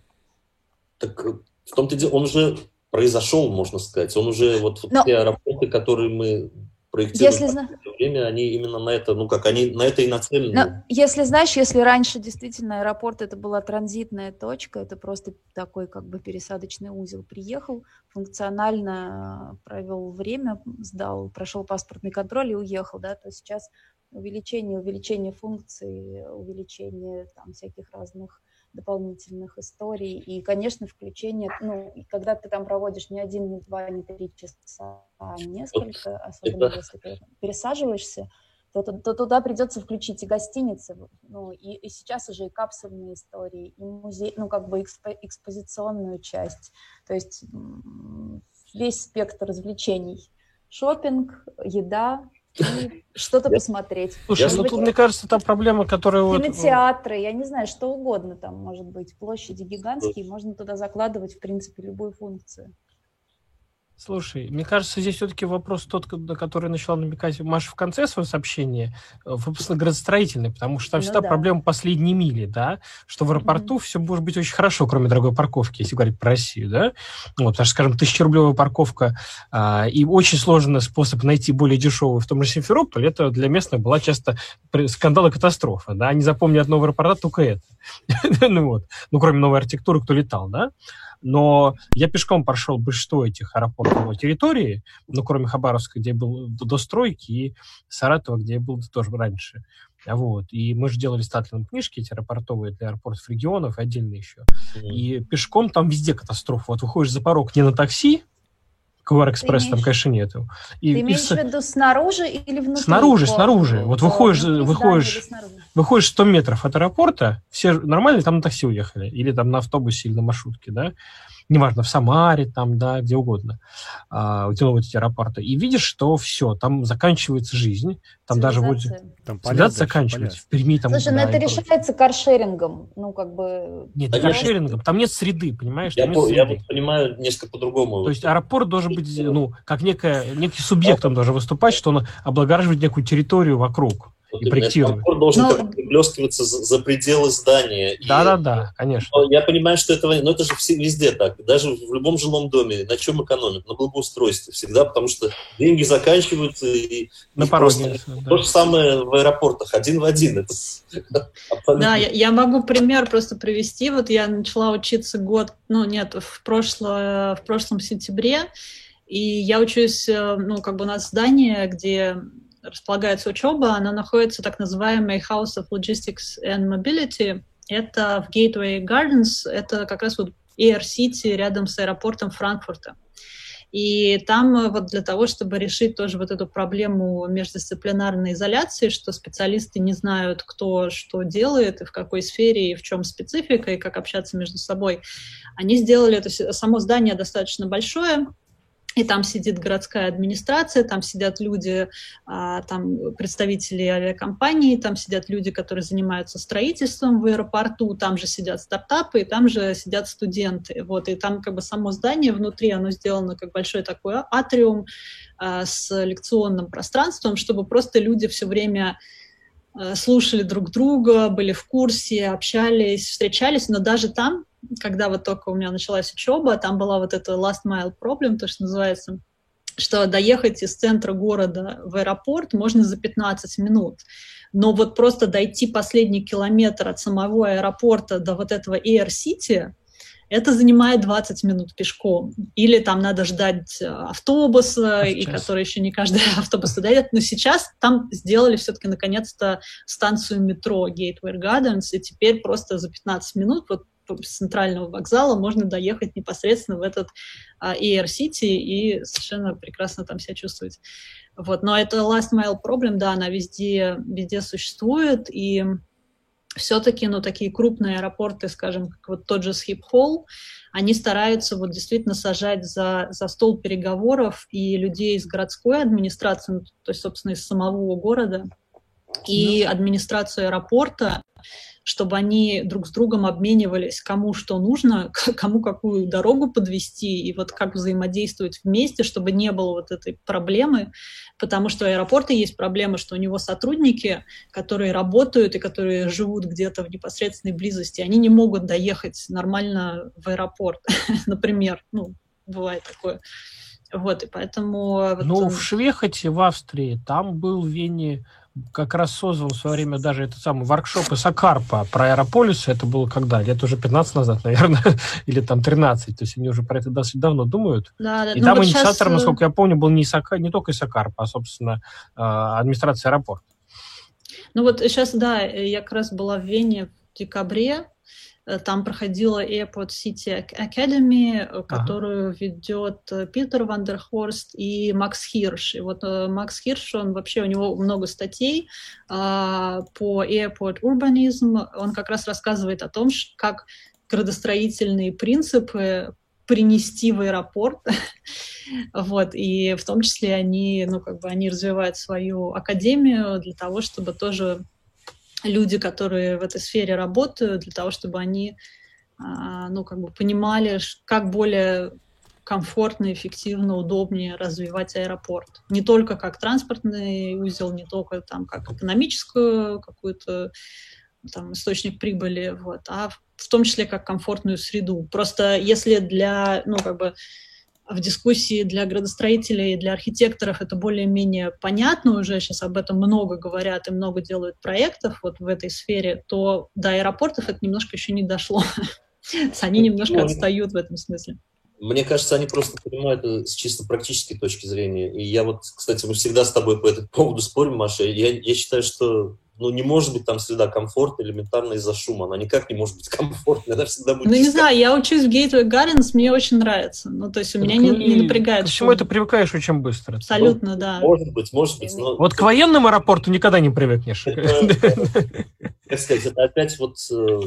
[SPEAKER 5] Так э, в том-то дело, он уже произошел, можно сказать. Он уже, вот, вот Но... те аэропорты, которые мы проектируем если зна... время, они именно на это, ну как, они на это и нацелены.
[SPEAKER 2] Но, если знаешь, если раньше действительно аэропорт это была транзитная точка, это просто такой как бы пересадочный узел. Приехал, функционально провел время, сдал, прошел паспортный контроль и уехал, да, то сейчас увеличение, увеличение функций, увеличение там всяких разных дополнительных историй. И, конечно, включение, ну, когда ты там проводишь не один, не два, не три часа, а несколько, особенно если ты пересаживаешься, то, то, то туда придется включить и гостиницы, ну, и, и сейчас уже и капсульные истории, и музей, ну, как бы экспо, экспозиционную часть, то есть весь спектр развлечений. Шопинг, еда, что-то посмотреть.
[SPEAKER 1] Слушай, ну тут, мне кажется, та проблема, которая...
[SPEAKER 2] Кинотеатры, вот... я не знаю, что угодно там может быть. Площади гигантские, можно туда закладывать, в принципе, любую функцию.
[SPEAKER 1] Слушай, мне кажется, здесь все-таки вопрос тот, на который начала намекать Маша в конце своего сообщения, э, собственно, градостроительный, потому что там ну, всегда да. проблема последней мили, да, что в аэропорту mm-hmm. все может быть очень хорошо, кроме дорогой парковки, если говорить про Россию, да, вот, потому что, скажем, тысячерублевая парковка а, и очень сложный способ найти более дешевую в том же Симферополе, это для местных была часто скандал и катастрофа, да, они запомнят новый аэропорта только это, ну вот, ну, кроме новой архитектуры, кто летал, да, но я пешком прошел большинство этих аэропортов территории, ну, кроме Хабаровска, где был до стройки, и Саратова, где я был тоже раньше. Вот. И мы же делали статлином книжки эти аэропортовые для аэропортов регионов, отдельно еще. Mm-hmm. И пешком там везде катастрофа. Вот выходишь за порог не на такси, QR Экспресс там, конечно, нету.
[SPEAKER 2] И, ты имеешь и... в виду снаружи или внутри?
[SPEAKER 1] Снаружи, по... снаружи. Вот выходишь, выходишь, выходишь 100 метров от аэропорта, все нормально, там на такси уехали, или там на автобусе, или на маршрутке, да? Неважно, в Самаре, там, да, где угодно, а, делают эти аэропорты, и видишь, что все, там заканчивается жизнь, там даже будет... Там полет заканчивается,
[SPEAKER 7] в Перми там... Слушай, ну да, это решается каршерингом, ну как бы...
[SPEAKER 1] Нет, не каршерингом, там нет среды, понимаешь?
[SPEAKER 5] Я,
[SPEAKER 1] по,
[SPEAKER 5] я понимаю несколько по-другому.
[SPEAKER 1] То есть аэропорт должен быть, ну, как некая, некий субъект он должен выступать, что он облагораживает некую территорию вокруг. Вот и проектировали.
[SPEAKER 5] должен но... как выплескиваться за, за пределы здания.
[SPEAKER 1] Да-да-да, конечно.
[SPEAKER 5] Но я понимаю, что этого... Но это же все, везде так. Даже в любом жилом доме. На чем экономят? На благоустройстве всегда, потому что деньги заканчиваются. И,
[SPEAKER 1] на пороге.
[SPEAKER 5] Да. То же самое в аэропортах. Один в один. Это
[SPEAKER 3] да, я, я могу пример просто привести. Вот я начала учиться год... Ну, нет, в, прошло, в прошлом сентябре. И я учусь, э, ну, как бы у нас здание, где располагается учеба, она находится в так называемой House of Logistics and Mobility. Это в Gateway Gardens, это как раз вот Air City рядом с аэропортом Франкфурта. И там э, вот для того, чтобы решить тоже вот эту проблему междисциплинарной изоляции, что специалисты не знают, кто что делает, и в какой сфере, и в чем специфика, и как общаться между собой, они сделали это само здание достаточно большое, и там сидит городская администрация, там сидят люди, а, там представители авиакомпании, там сидят люди, которые занимаются строительством в аэропорту, там же сидят стартапы, и там же сидят студенты. Вот, и там как бы само здание внутри, оно сделано как большой такой атриум а, с лекционным пространством, чтобы просто люди все время а, слушали друг друга, были в курсе, общались, встречались, но даже там когда вот только у меня началась учеба, там была вот эта last mile problem, то, что называется, что доехать из центра города в аэропорт можно за 15 минут. Но вот просто дойти последний километр от самого аэропорта до вот этого Air City, это занимает 20 минут пешком. Или там надо ждать э, автобуса, а и который еще не каждый автобус дойдет. Но сейчас там сделали все-таки наконец-то станцию метро Gateway Gardens, и теперь просто за 15 минут вот с центрального вокзала можно доехать непосредственно в этот а, City и совершенно прекрасно там себя чувствовать. Вот. Но это last mile problem, да, она везде, везде существует, и все-таки, ну, такие крупные аэропорты, скажем, как вот тот же Schiphol, они стараются вот действительно сажать за, за стол переговоров и людей из городской администрации, ну, то есть, собственно, из самого города, и ну. администрацию аэропорта, чтобы они друг с другом обменивались, кому что нужно, кому какую дорогу подвести, и вот как взаимодействовать вместе, чтобы не было вот этой проблемы, потому что у аэропорта есть проблема, что у него сотрудники, которые работают и которые живут где-то в непосредственной близости, они не могут доехать нормально в аэропорт, например, ну, бывает такое. Вот, и поэтому...
[SPEAKER 1] Ну, вот, в Швехоте, в Австрии, там был в Вене как раз создал в свое время даже этот самый воркшоп Сакарпа про аэрополисы. Это было когда? Лет уже 15 назад, наверное, или там 13. То есть они уже про это достаточно давно думают.
[SPEAKER 3] Да, да.
[SPEAKER 1] И ну, там вот инициатором, сейчас... Э, насколько я помню, был не, Исака, не только Исакарпа, а, собственно, а, администрация аэропорта.
[SPEAKER 3] Ну вот сейчас, да, я как раз была в Вене в декабре, Э, там проходила Airport City Academy, э, которую ага. ведет э, Питер Вандерхорст и Макс Хирш. И вот Макс Хирш, он вообще, у него много статей а, по Airport Urbanism. Он как раз рассказывает о том, как градостроительные принципы принести в аэропорт. вот, и в том числе они, ну, как бы они развивают свою академию для того, чтобы тоже люди, которые в этой сфере работают, для того, чтобы они а, ну, как бы понимали, как более комфортно, эффективно, удобнее развивать аэропорт. Не только как транспортный узел, не только там как экономическую какую-то там, источник прибыли, вот, а в, том числе как комфортную среду. Просто если для, ну, как бы, в дискуссии для градостроителей и для архитекторов это более-менее понятно уже, сейчас об этом много говорят и много делают проектов вот в этой сфере, то до аэропортов это немножко еще не дошло. Они немножко ну, отстают в этом смысле.
[SPEAKER 5] Мне кажется, они просто понимают это с чисто практической точки зрения. И я вот, кстати, мы всегда с тобой по этому поводу спорим, Маша. Я, я считаю, что ну, не может быть там среда комфорта элементарно из-за шума. Она никак не может быть комфортной, она всегда будет...
[SPEAKER 3] Ну, не знаю, я учусь в Gateway Gardens, мне очень нравится. Ну, то есть у меня не, не напрягает
[SPEAKER 1] К всему это привыкаешь очень быстро.
[SPEAKER 3] Абсолютно, ну, да.
[SPEAKER 5] Может быть, может быть. Но...
[SPEAKER 1] Вот к военному аэропорту никогда не привыкнешь.
[SPEAKER 5] Как сказать, это опять вот э,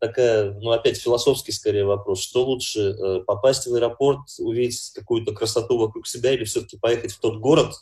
[SPEAKER 5] такая, ну, опять философский скорее вопрос. Что лучше, э, попасть в аэропорт, увидеть какую-то красоту вокруг себя или все-таки поехать в тот город,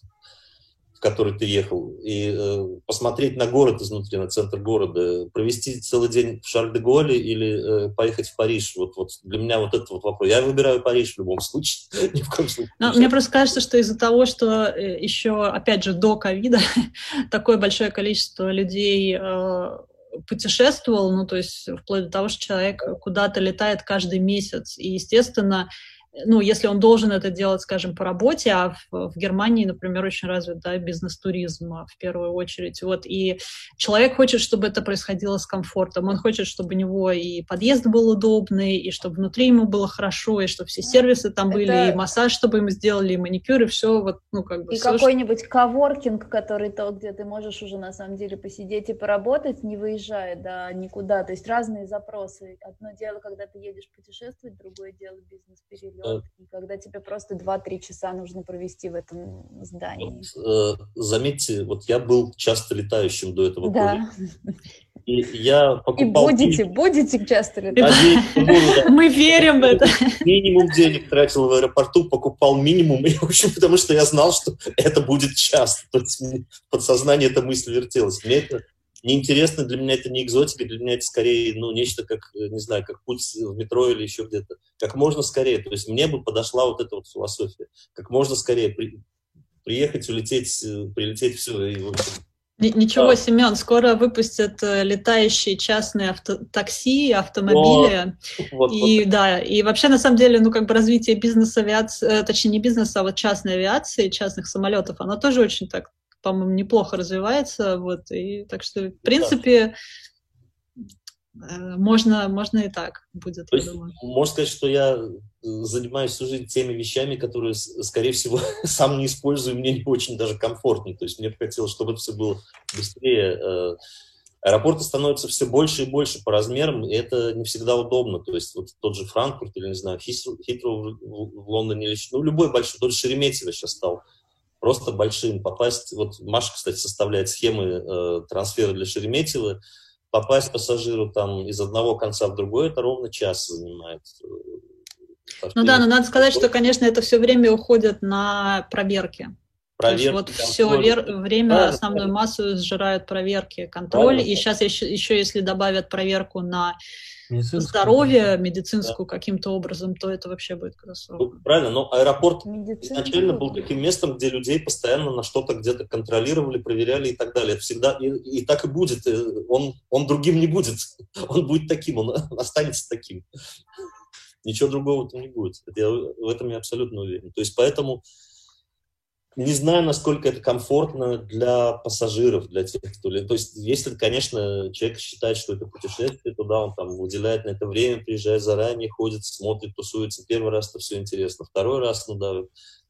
[SPEAKER 5] который ты ехал, и э, посмотреть на город изнутри, на центр города, провести целый день в Шарль-де-Голле или э, поехать в Париж? Вот, вот для меня вот этот вот вопрос. Я выбираю Париж в любом случае. Ни в коем случае.
[SPEAKER 3] Но мне просто кажется, что из-за того, что э, еще, опять же, до ковида такое большое количество людей э, путешествовал, ну, то есть вплоть до того, что человек куда-то летает каждый месяц. И, естественно, ну, если он должен это делать, скажем, по работе, а в, в Германии, например, очень развит да, бизнес-туризм а, в первую очередь. Вот, и человек хочет, чтобы это происходило с комфортом. Он хочет, чтобы у него и подъезд был удобный, и чтобы внутри ему было хорошо, и чтобы все сервисы там это... были, и массаж, чтобы ему сделали, и маникюр, и все вот, ну, как бы...
[SPEAKER 2] И какой-нибудь что... коворкинг, который то, где ты можешь уже на самом деле посидеть и поработать, не выезжая, да, никуда. То есть разные запросы. Одно дело, когда ты едешь путешествовать, другое дело бизнес-перелет Э, и когда тебе просто 2-3 часа нужно провести в этом здании.
[SPEAKER 5] Вот, э, заметьте, вот я был часто летающим до этого да. И я покупал...
[SPEAKER 2] И будете, будете часто летать.
[SPEAKER 3] Мы верим в это.
[SPEAKER 5] Минимум денег тратил в аэропорту, покупал минимум, и, в общем, потому что я знал, что это будет часто. То есть в подсознании эта мысль вертелась. Мне это неинтересно, для меня это не экзотика, для меня это скорее, ну, нечто как, не знаю, как путь в метро или еще где-то. Как можно скорее. То есть мне бы подошла вот эта вот философия. Как можно скорее при, приехать, улететь, э, прилететь, все, и, в общем,
[SPEAKER 3] Ничего, да. Семен, скоро выпустят э, летающие частные авто такси, автомобили. Вот, и вот. да, и вообще на самом деле, ну как бы развитие бизнес авиации, э, точнее не бизнеса, а вот частной авиации, частных самолетов, оно тоже очень так по-моему, неплохо развивается, вот, и так что, в принципе, да. можно, можно и так будет,
[SPEAKER 5] То думаю. Можно сказать, что я э, занимаюсь всю жизнь теми вещами, которые, скорее всего, сам не использую, мне не очень даже комфортно. То есть мне бы хотелось, чтобы это все было быстрее. Э, аэропорты становятся все больше и больше по размерам, и это не всегда удобно. То есть вот тот же Франкфурт или, не знаю, Хитроу в Лондоне, или ну, любой большой, тот же Шереметьево сейчас стал просто большим попасть. Вот Маша, кстати, составляет схемы э, трансфера для Шереметьево. Попасть пассажиру там из одного конца в другой, это ровно час занимает.
[SPEAKER 3] Ну да, но надо сказать, что, конечно, это все время уходит на проверки. Проверки, вот все вер- время да, основную да. массу сжирают проверки, контроль. Правильно. И сейчас еще, еще если добавят проверку на здоровье медицинскую да. каким-то образом, то это вообще будет катастрофа.
[SPEAKER 5] Ну, правильно, но аэропорт изначально был таким местом, где людей постоянно на что-то где-то контролировали, проверяли и так далее. Это всегда и, и так и будет. Э, он, он другим не будет. Он будет таким, он останется таким. Ничего другого там не будет. Я, в этом я абсолютно уверен. То есть поэтому не знаю, насколько это комфортно для пассажиров, для тех, кто... То есть, если, конечно, человек считает, что это путешествие, то да, он там уделяет на это время, приезжает заранее, ходит, смотрит, тусуется. Первый раз это все интересно. Второй раз, ну да,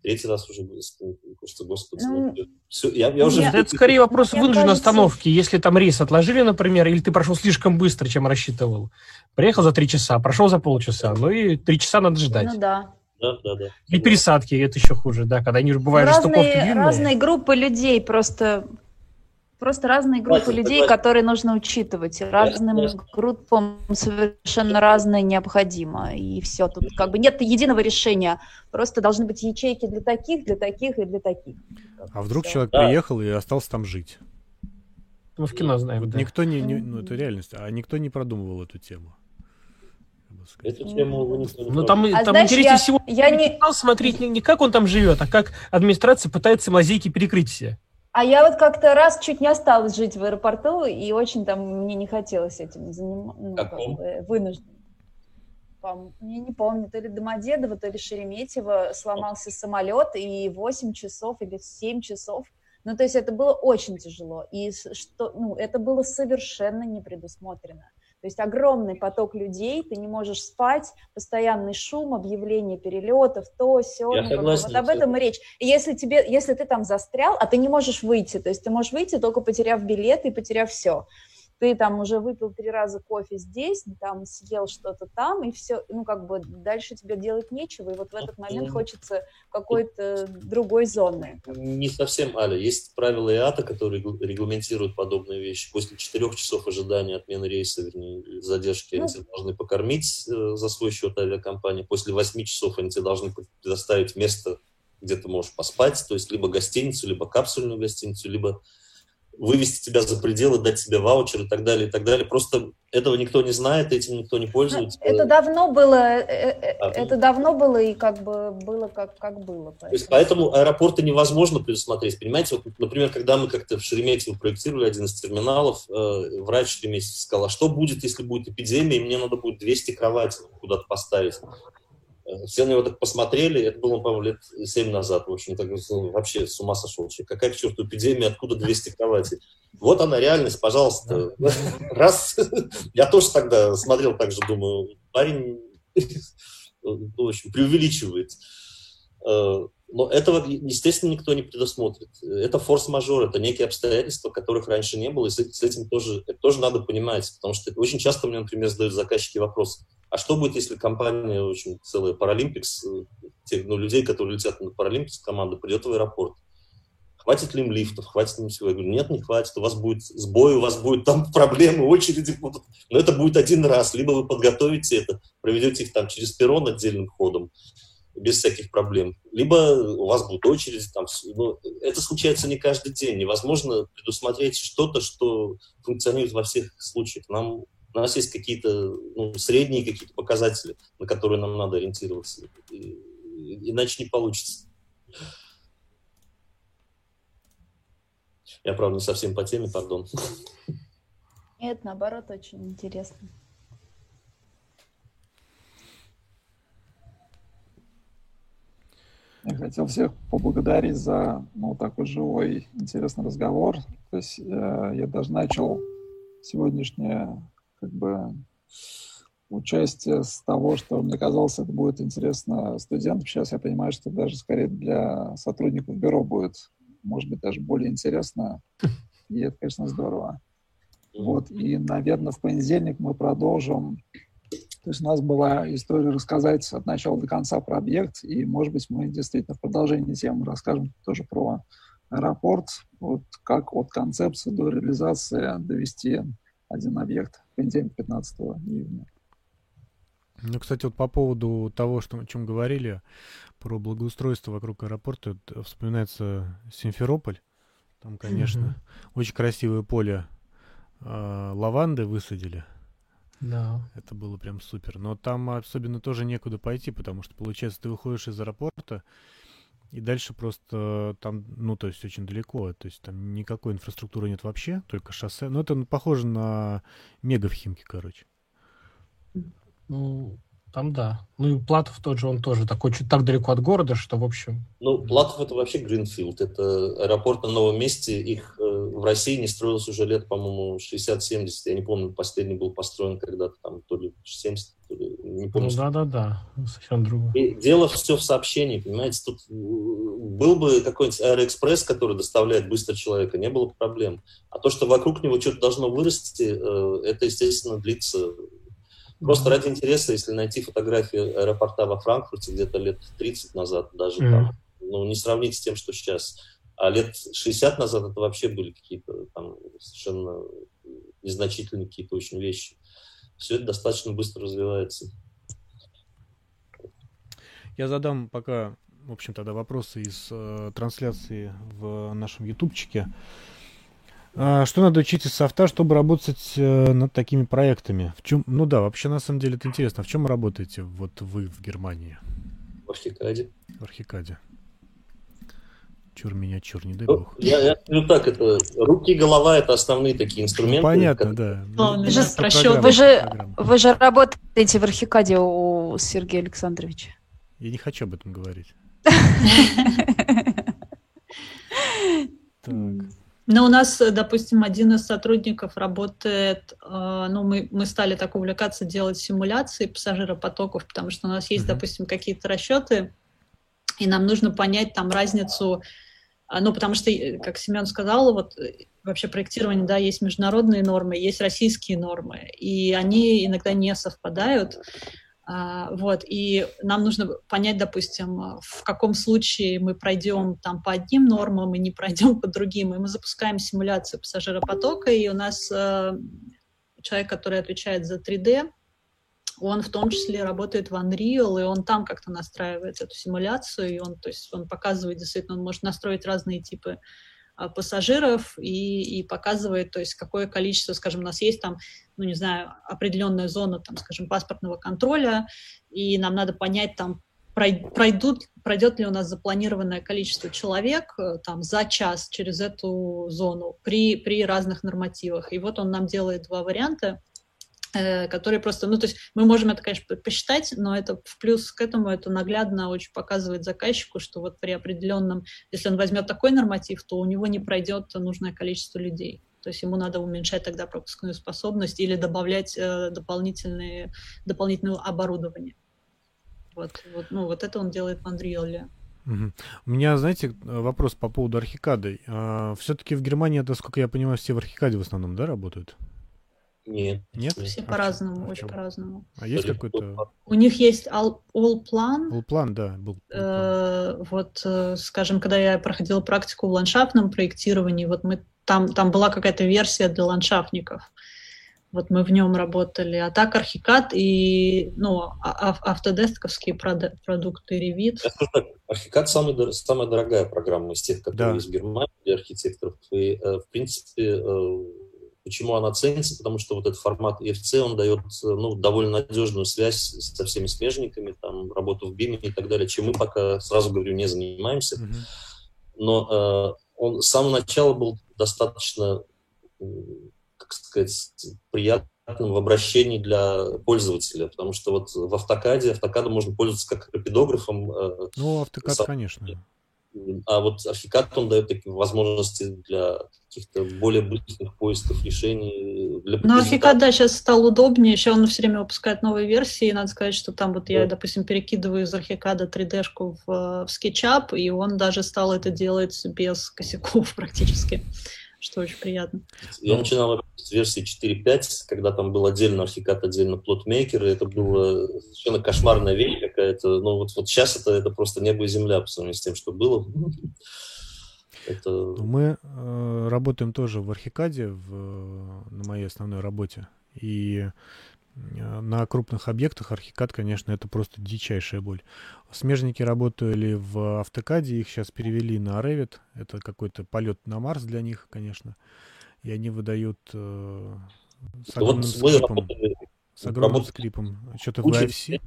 [SPEAKER 5] третий раз уже кажется, господи, ну, все, я, я уже...
[SPEAKER 1] Это скорее вопрос вынужденной остановки. Если там рейс отложили, например, или ты прошел слишком быстро, чем рассчитывал. Приехал за три часа, прошел за полчаса, ну и три часа надо ждать.
[SPEAKER 2] Ну да.
[SPEAKER 5] Да, да, да.
[SPEAKER 1] И пересадки, это еще хуже, да, когда они бывают разные,
[SPEAKER 2] стыковки длинные. Разные группы людей, просто, просто разные группы Хватит, людей, давай. которые нужно учитывать. Разным да, группам совершенно разное необходимо. И все, тут как бы нет единого решения. Просто должны быть ячейки для таких, для таких и для таких.
[SPEAKER 8] А вдруг все. человек да. приехал и остался там жить?
[SPEAKER 1] Мы в кино знаем,
[SPEAKER 8] да. Никто не, не, ну это реальность, а никто не продумывал эту тему.
[SPEAKER 5] Эту тему вы не
[SPEAKER 1] Ну, там, а там знаешь, интереснее я, всего я не... смотреть не, не как он там живет, а как администрация пытается лазейки перекрыть все.
[SPEAKER 2] А я вот как-то раз чуть не осталась жить в аэропорту, и очень там мне не хотелось этим заниматься, ну, как бы, вынужден. Я не помню, то ли Домодедово, то ли Шереметьево сломался самолет, и 8 часов или 7 часов ну, то есть это было очень тяжело, и что, ну, это было совершенно не предусмотрено. То есть огромный поток людей, ты не можешь спать, постоянный шум, объявление перелетов, то, все.
[SPEAKER 5] Я
[SPEAKER 2] ну,
[SPEAKER 5] согласен,
[SPEAKER 2] вот об этом и речь. И если, тебе, если ты там застрял, а ты не можешь выйти, то есть ты можешь выйти, только потеряв билеты и потеряв все,
[SPEAKER 7] ты там уже выпил три раза кофе здесь, там съел что-то там, и все, ну, как бы дальше тебе делать нечего, и вот в этот момент хочется какой-то другой зоны.
[SPEAKER 5] Не совсем, Аля. Есть правила ИАТа, которые регламентируют подобные вещи. После четырех часов ожидания отмены рейса, вернее, задержки, ну, они должны покормить э, за свой счет авиакомпании. После восьми часов они тебе должны предоставить место, где ты можешь поспать, то есть либо гостиницу, либо капсульную гостиницу, либо вывести тебя за пределы, дать тебе ваучер и так далее, и так далее. Просто этого никто не знает, этим никто не пользуется.
[SPEAKER 7] Это давно было, э, э, а, это давно было и как бы было как, как было.
[SPEAKER 5] Поэтому. То есть поэтому аэропорты невозможно предусмотреть. Понимаете, вот, например, когда мы как-то в Шереметьево проектировали один из терминалов, э, врач в Шереметьево сказал, а что будет, если будет эпидемия, и мне надо будет 200 кроватей куда-то поставить? Все на него так посмотрели, это было, по-моему, лет 7 назад, в общем, так, вообще с ума сошел человек. Какая к черту эпидемия, откуда 200 кроватей? Вот она реальность, пожалуйста. Раз, я тоже тогда смотрел так же, думаю, парень, ну, в общем, преувеличивает. Э, но этого, естественно, никто не предусмотрит. Это форс-мажор, это некие обстоятельства, которых раньше не было, и с этим тоже, это тоже надо понимать, потому что очень часто мне, например, задают заказчики вопрос, а что будет, если компания, очень целая Паралимпикс, э, тех ну, людей, которые летят на Паралимпикс, команда придет в аэропорт, хватит ли им лифтов, хватит ли им всего? Я говорю, нет, не хватит, у вас будет сбой, у вас будет там проблемы, очереди будут. Но это будет один раз. Либо вы подготовите это, проведете их там через перрон отдельным ходом, без всяких проблем. Либо у вас будут очереди. Там, ну, это случается не каждый день. Невозможно предусмотреть что-то, что функционирует во всех случаях. Нам, у нас есть какие-то ну, средние какие-то показатели, на которые нам надо ориентироваться. И, иначе не получится. Я, правда, не совсем по теме, пардон.
[SPEAKER 7] Нет, наоборот, очень интересно.
[SPEAKER 4] Я хотел всех поблагодарить за ну, такой живой, интересный разговор. То есть э, я даже начал сегодняшнее как бы участие с того, что мне казалось, это будет интересно студентам. Сейчас я понимаю, что даже скорее для сотрудников бюро будет, может быть, даже более интересно. И это, конечно, здорово. Вот, и, наверное, в понедельник мы продолжим то есть у нас была история рассказать от начала до конца про объект, и, может быть, мы действительно в продолжении темы расскажем тоже про аэропорт, вот как от концепции до реализации довести один объект понедельник 15 июня.
[SPEAKER 8] Ну, кстати, вот по поводу того, что, о чем говорили, про благоустройство вокруг аэропорта, вспоминается Симферополь. Там, конечно, mm-hmm. очень красивое поле э, лаванды высадили.
[SPEAKER 1] Да.
[SPEAKER 8] Это было прям супер. Но там особенно тоже некуда пойти, потому что, получается, ты выходишь из аэропорта, и дальше просто там, ну, то есть очень далеко, то есть там никакой инфраструктуры нет вообще, только шоссе. Ну, это похоже на мега в Химки, короче.
[SPEAKER 1] Ну, там да. Ну и Платов тот же, он тоже такой чуть так далеко от города, что в общем...
[SPEAKER 5] Ну, Платов это вообще Гринфилд. Это аэропорт на новом месте. Их э, в России не строился уже лет, по-моему, 60-70. Я не помню, последний был построен когда-то там то ли 70, то ли... Не помню.
[SPEAKER 1] Ну да-да-да, совсем другое.
[SPEAKER 5] И дело все в сообщении, понимаете. Тут э, был бы какой-нибудь аэроэкспресс, который доставляет быстро человека, не было бы проблем. А то, что вокруг него что-то должно вырасти, э, это, естественно, длится Просто ради интереса, если найти фотографии аэропорта во Франкфурте где-то лет 30 назад, даже mm. там, ну, не сравнить с тем, что сейчас. А лет 60 назад это вообще были какие-то там совершенно незначительные какие-то очень вещи. Все это достаточно быстро развивается.
[SPEAKER 8] Я задам пока, в общем, тогда вопросы из э, трансляции в нашем ютубчике. А, что надо учить из софта, чтобы работать э, над такими проектами? В чем, ну да, вообще на самом деле это интересно. В чем работаете вот вы в Германии?
[SPEAKER 5] В Архикаде.
[SPEAKER 8] В Архикаде. Чур меня, чур, не дай
[SPEAKER 5] ну,
[SPEAKER 8] бог.
[SPEAKER 5] Я, я скажу так, это руки и голова это основные такие инструменты. Ну,
[SPEAKER 8] понятно, как... да.
[SPEAKER 7] Ну, вы, же, вы, же, вы же работаете в Архикаде у Сергея Александровича.
[SPEAKER 8] Я не хочу об этом говорить.
[SPEAKER 3] Так. Но у нас, допустим, один из сотрудников работает, э, ну, мы, мы стали так увлекаться делать симуляции пассажиропотоков, потому что у нас есть, mm-hmm. допустим, какие-то расчеты, и нам нужно понять там разницу А, ну, потому что, э, как Семен сказал, вот э, вообще проектирование, да, есть международные нормы, есть российские нормы, и они иногда не совпадают. А, вот, и нам нужно понять, допустим, в каком случае мы пройдем там по одним нормам и не пройдем по другим. И мы запускаем симуляцию пассажиропотока, и у нас э, человек, который отвечает за 3D, он в том числе работает в Unreal, и он там как-то настраивает эту симуляцию, и он, то есть он показывает, действительно, он может настроить разные типы пассажиров и, и показывает, то есть какое количество, скажем, у нас есть там, ну, не знаю, определенная зона, там, скажем, паспортного контроля, и нам надо понять, там, пройдут, пройдет ли у нас запланированное количество человек э, там, за час через эту зону при, при разных нормативах. И вот он нам делает два варианта – которые просто, ну, то есть мы можем это, конечно, посчитать, но это в плюс к этому это наглядно очень показывает заказчику, что вот при определенном, если он возьмет такой норматив, то у него не пройдет нужное количество людей. То есть ему надо уменьшать тогда пропускную способность или добавлять э, дополнительные, дополнительное оборудование. Вот, вот, ну, вот это он делает в Unreal.
[SPEAKER 8] У меня, знаете, вопрос по поводу архикады. А, все-таки в Германии, это, сколько я понимаю, все в архикаде в основном, да, работают?
[SPEAKER 5] Нет.
[SPEAKER 8] Нет?
[SPEAKER 3] Все а по-разному, очень по-разному.
[SPEAKER 8] А есть какой-то...
[SPEAKER 3] У них есть all, all Plan.
[SPEAKER 8] All Plan, да. Был,
[SPEAKER 3] э, вот, э, скажем, когда я проходила практику в ландшафтном проектировании, вот мы там, там была какая-то версия для ландшафтников. Вот мы в нем работали. А так Архикад и ну, а, а, автодесковские продукты Revit.
[SPEAKER 5] Я скажу так, Архикад самый, самая дорогая программа из тех, которые да. есть в Германии для архитекторов. И, э, в принципе, Почему она ценится? Потому что вот этот формат EFC, он дает ну, довольно надежную связь со всеми смежниками, там, работу в BIM и так далее, чем мы пока, сразу говорю, не занимаемся. Но э, он с самого начала был достаточно, как сказать, приятным в обращении для пользователя, потому что вот в автокаде, автокадом можно пользоваться как рапидографом.
[SPEAKER 8] Э, ну, автокад, сам, конечно.
[SPEAKER 5] А вот архикад, он дает такие возможности для каких-то более быстрых поисков решений. Для
[SPEAKER 3] ну, архикад, да, сейчас стал удобнее, еще он все время выпускает новые версии, и надо сказать, что там вот да. я, допустим, перекидываю из архикада 3D-шку в, в SketchUp, и он даже стал это делать без косяков практически что очень приятно.
[SPEAKER 5] Я начинал с версии 4.5, когда там был отдельно архикад, отдельно плотмейкер, и это было совершенно кошмарная вещь какая-то. Но вот, вот сейчас это, это просто небо и земля по сравнению с тем, что было.
[SPEAKER 8] Это... Мы э, работаем тоже в архикаде в, на моей основной работе. И на крупных объектах архикад, конечно, это просто дичайшая боль. Смежники работали в автокаде, их сейчас перевели на Revit. Это какой-то полет на Марс для них, конечно. И они выдают э, с огромным вот скрипом. С огромным скрипом. Что-то в IFC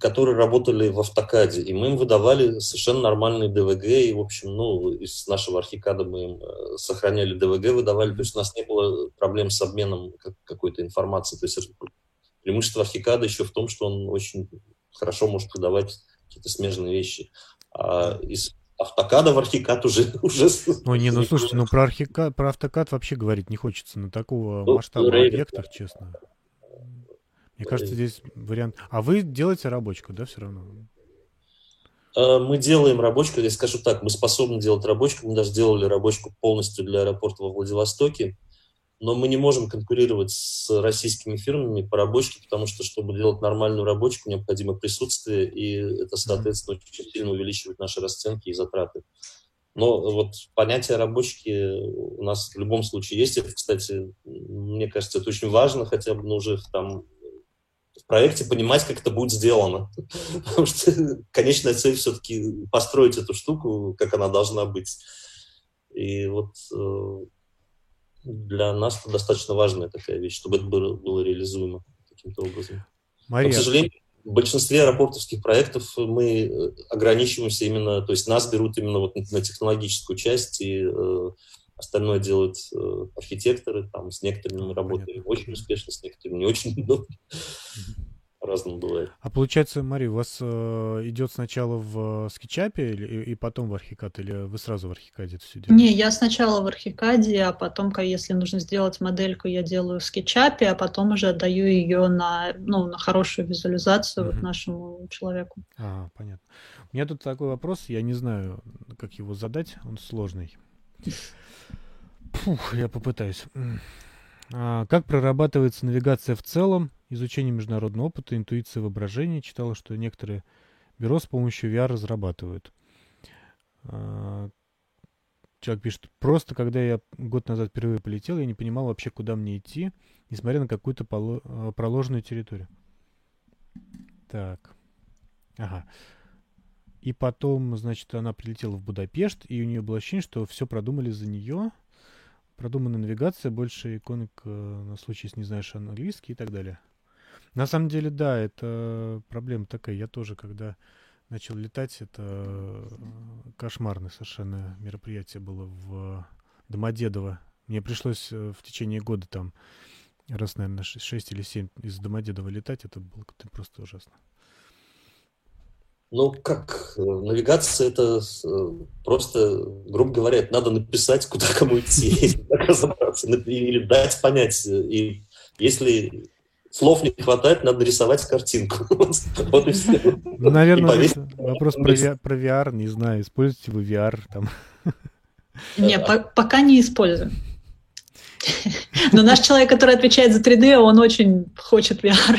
[SPEAKER 5] которые работали в автокаде, и мы им выдавали совершенно нормальные ДВГ, и, в общем, ну, из нашего архикада мы им э, сохраняли ДВГ, выдавали, то есть у нас не было проблем с обменом какой-то информации, то есть преимущество архикада еще в том, что он очень хорошо может выдавать какие-то смежные вещи. А из автокада в архикад уже... уже
[SPEAKER 8] Ой, не, ну слушайте, ну про, архикад, про автокад вообще говорить не хочется. На такого ну, масштаба объектах, честно. Мне кажется, здесь вариант... А вы делаете рабочку, да, все равно?
[SPEAKER 5] Э, мы делаем рабочку, я скажу так, мы способны делать рабочку, мы даже делали рабочку полностью для аэропорта во Владивостоке, но мы не можем конкурировать с российскими фирмами по рабочке, потому что, чтобы делать нормальную рабочку, необходимо присутствие, и это, соответственно, очень сильно увеличивает наши расценки и затраты. Но вот понятие рабочки у нас в любом случае есть. Это, кстати, мне кажется, это очень важно, хотя бы ну, уже там проекте понимать, как это будет сделано. Потому что конечная цель все-таки построить эту штуку, как она должна быть. И вот э, для нас это достаточно важная такая вещь, чтобы это было, было реализуемо каким-то образом. Мария. Но, к сожалению, в большинстве аэропортовских проектов мы ограничиваемся именно, то есть нас берут именно вот на технологическую часть, и э, Остальное делают э, архитекторы, там с некоторыми мы работаем Понятно. очень успешно, с некоторыми не очень, но по-разному бывает.
[SPEAKER 8] А получается, Мария, у вас э, идет сначала в скетчапе или, и потом в архикад, или вы сразу в архикаде это все делаете?
[SPEAKER 3] Не, я сначала в архикаде, а потом, если нужно сделать модельку, я делаю в скетчапе, а потом уже отдаю ее на, ну, на хорошую визуализацию mm-hmm. вот нашему человеку.
[SPEAKER 8] А, понятно. У меня тут такой вопрос, я не знаю, как его задать, он сложный. Фух, я попытаюсь. А, как прорабатывается навигация в целом, изучение международного опыта, интуиция воображения? Читала, что некоторые бюро с помощью VR разрабатывают. А, человек пишет, просто когда я год назад впервые полетел, я не понимал вообще, куда мне идти, несмотря на какую-то а, проложенную территорию. Так. Ага. И потом, значит, она прилетела в Будапешт, и у нее было ощущение, что все продумали за нее. Продуманная навигация, больше иконок э, на случай, если не знаешь английский и так далее. На самом деле, да, это проблема такая. Я тоже, когда начал летать, это э, кошмарное совершенно мероприятие было в Домодедово. Мне пришлось э, в течение года там раз, наверное, 6 или 7 из Домодедова летать. Это было просто ужасно.
[SPEAKER 5] Ну, как э, навигация, это просто, грубо говоря, это надо написать, куда кому идти, разобраться, или дать понять. И если слов не хватает, надо рисовать картинку. вот и все.
[SPEAKER 8] Ну, наверное, вопрос про, про VR, не знаю, используете вы VR там?
[SPEAKER 3] Не, пока не использую. Но наш человек, который отвечает за 3D, он очень хочет VR.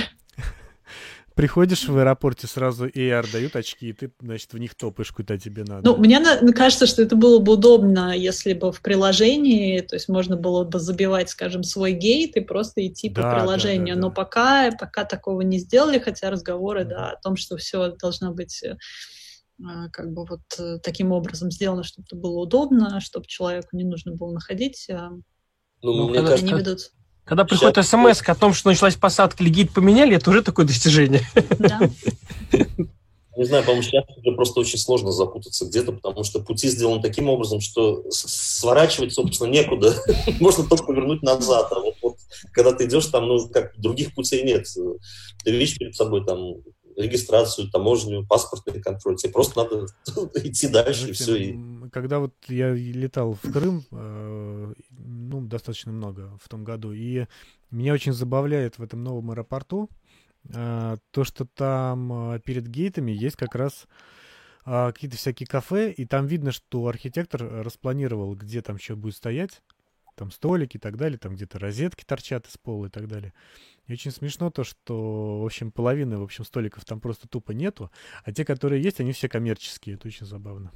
[SPEAKER 8] Приходишь в аэропорте, сразу AR дают очки, и ты, значит, в них топаешь, куда тебе надо.
[SPEAKER 3] Ну, мне кажется, что это было бы удобно, если бы в приложении, то есть можно было бы забивать, скажем, свой гейт и просто идти да, по приложению. Да, да, да. Но пока, пока такого не сделали, хотя разговоры, mm-hmm. да, о том, что все должно быть э, как бы вот э, таким образом сделано, чтобы это было удобно, чтобы человеку не нужно было находить. А,
[SPEAKER 5] ну, ну мне кажется,
[SPEAKER 1] не ведут. Когда приходит смс о том, что началась посадка, или поменяли, это уже такое достижение. Да.
[SPEAKER 5] Не знаю, по-моему, сейчас уже просто очень сложно запутаться где-то, потому что пути сделаны таким образом, что сворачивать, собственно, некуда. Можно только повернуть назад. А вот, вот когда ты идешь, там, ну, как других путей нет. Ты видишь перед собой там регистрацию, таможню, паспортный контроль. Тебе просто надо идти дальше, и все. И...
[SPEAKER 8] Когда вот я летал в Крым, э, ну, достаточно много в том году, и меня очень забавляет в этом новом аэропорту э, то, что там э, перед гейтами есть как раз какие-то всякие кафе, и там видно, что архитектор распланировал, где там еще будет стоять, там столики и так далее, там где-то розетки торчат из пола и так далее. И очень смешно то, что, в общем, половины, в общем, столиков там просто тупо нету, а те, которые есть, они все коммерческие. Это очень забавно.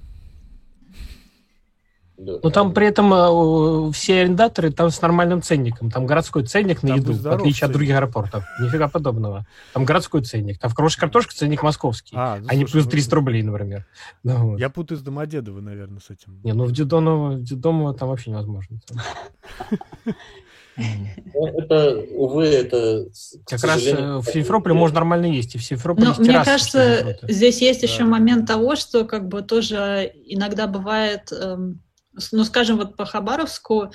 [SPEAKER 1] Но ну, там при этом э, все арендаторы там с нормальным ценником. Там городской ценник на там еду, в отличие ценник. от других аэропортов. Нифига подобного. Там городской ценник. Там в хорошей картошке ценник московский. А, ну, а не плюс 300 ну, рублей, например.
[SPEAKER 8] Ну, вот. Я путаю с Домодедово, наверное, с этим.
[SPEAKER 1] Не, ну в Дедоново, в Дедомово там вообще невозможно.
[SPEAKER 5] Ну, это, увы, это...
[SPEAKER 1] Как раз э, в Симферополе можно нормально есть, и в Симферополе
[SPEAKER 3] Но Мне кажется, здесь есть да. еще момент того, что как бы тоже иногда бывает, эм, ну, скажем, вот по Хабаровску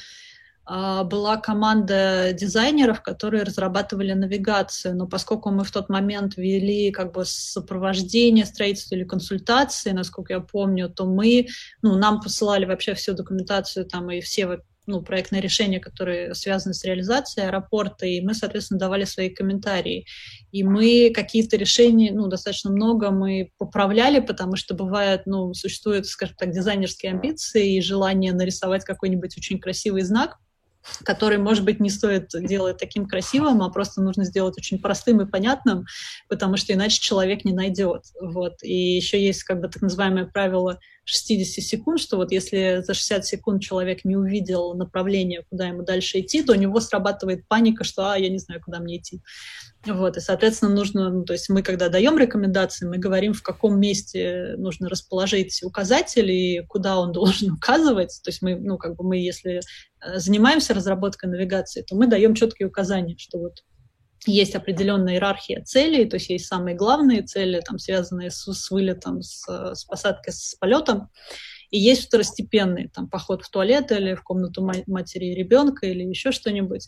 [SPEAKER 3] э, была команда дизайнеров, которые разрабатывали навигацию, но поскольку мы в тот момент вели как бы сопровождение строительства или консультации, насколько я помню, то мы, ну, нам посылали вообще всю документацию там и все ну, проектные решения, которые связаны с реализацией аэропорта, и мы, соответственно, давали свои комментарии. И мы какие-то решения, ну, достаточно много мы поправляли, потому что бывает, ну, существуют, скажем так, дизайнерские амбиции и желание нарисовать какой-нибудь очень красивый знак, который, может быть, не стоит делать таким красивым, а просто нужно сделать очень простым и понятным, потому что иначе человек не найдет. Вот. И еще есть как бы так называемое правило 60 секунд, что вот если за 60 секунд человек не увидел направление, куда ему дальше идти, то у него срабатывает паника, что «а, я не знаю, куда мне идти». Вот, и, соответственно, нужно, ну, то есть мы, когда даем рекомендации, мы говорим, в каком месте нужно расположить указатель и куда он должен указывать. То есть мы, ну, как бы мы, если э, занимаемся разработкой навигации, то мы даем четкие указания, что вот есть определенная иерархия целей, то есть есть самые главные цели, там, связанные с, с вылетом, с, с посадкой, с полетом, и есть второстепенные, там, поход в туалет или в комнату матери и ребенка или еще что-нибудь.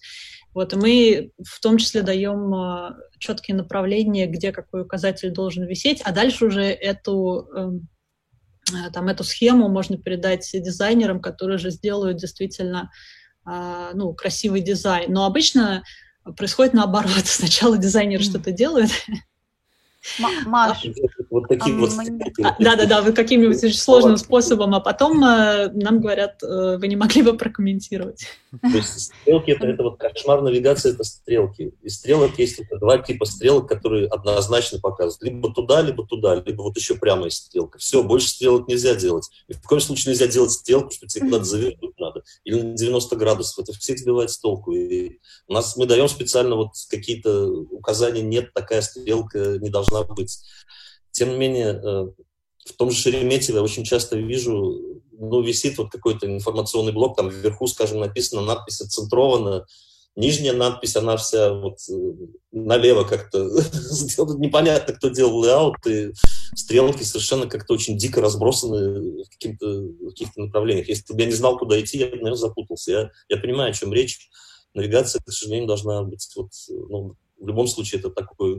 [SPEAKER 3] Вот, и мы в том числе даем а, четкие направления, где какой указатель должен висеть, а дальше уже эту, эм, э, там, эту схему можно передать дизайнерам, которые же сделают действительно а, ну, красивый дизайн. Но обычно происходит наоборот. Сначала дизайнер что-то делает,
[SPEAKER 7] Маш.
[SPEAKER 3] Вот таким вот... Да-да-да, вы каким-нибудь очень сложным способом, а потом э, нам говорят, э, вы не могли бы прокомментировать.
[SPEAKER 5] То есть стрелки это, это вот кошмар навигации, это стрелки. И стрелок есть это два типа стрелок, которые однозначно показывают. Либо туда, либо туда, либо вот еще прямая стрелка. Все, больше стрелок нельзя делать. И в коем случае нельзя делать стрелку, что тебе куда-то завернуть надо. Или на 90 градусов. Это всех сбивает с толку. И у нас мы даем специально вот какие-то указания, нет, такая стрелка не должна быть. Тем не менее, э, в том же Шереметьево я очень часто вижу, ну, висит вот какой-то информационный блок, там вверху, скажем, написано надпись «Оцентрована», нижняя надпись, она вся вот э, налево как-то непонятно, кто делал layout, и стрелки совершенно как-то очень дико разбросаны в, в каких-то направлениях. Если бы я не знал, куда идти, я бы, наверное, запутался. Я, я понимаю, о чем речь. Навигация, к сожалению, должна быть вот, ну, в любом случае это такой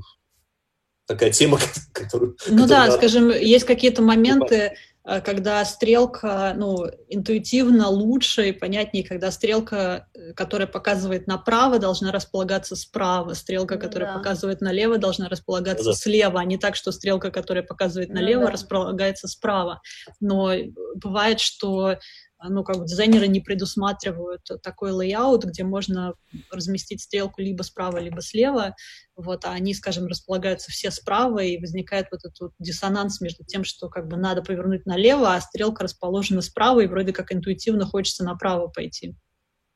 [SPEAKER 5] такая тема, которую...
[SPEAKER 3] Ну да, надо... скажем, есть какие-то моменты, э, когда стрелка, ну, интуитивно лучше и понятнее, когда стрелка, э, которая показывает направо, должна располагаться справа, стрелка, которая да. показывает налево, должна располагаться да. слева, а не так, что стрелка, которая показывает налево, да, да. располагается справа. Но бывает, что ну, как бы дизайнеры не предусматривают такой layout, где можно разместить стрелку либо справа, либо слева, вот, а они, скажем, располагаются все справа, и возникает вот этот вот диссонанс между тем, что как бы надо повернуть налево, а стрелка расположена справа, и вроде как интуитивно хочется направо пойти.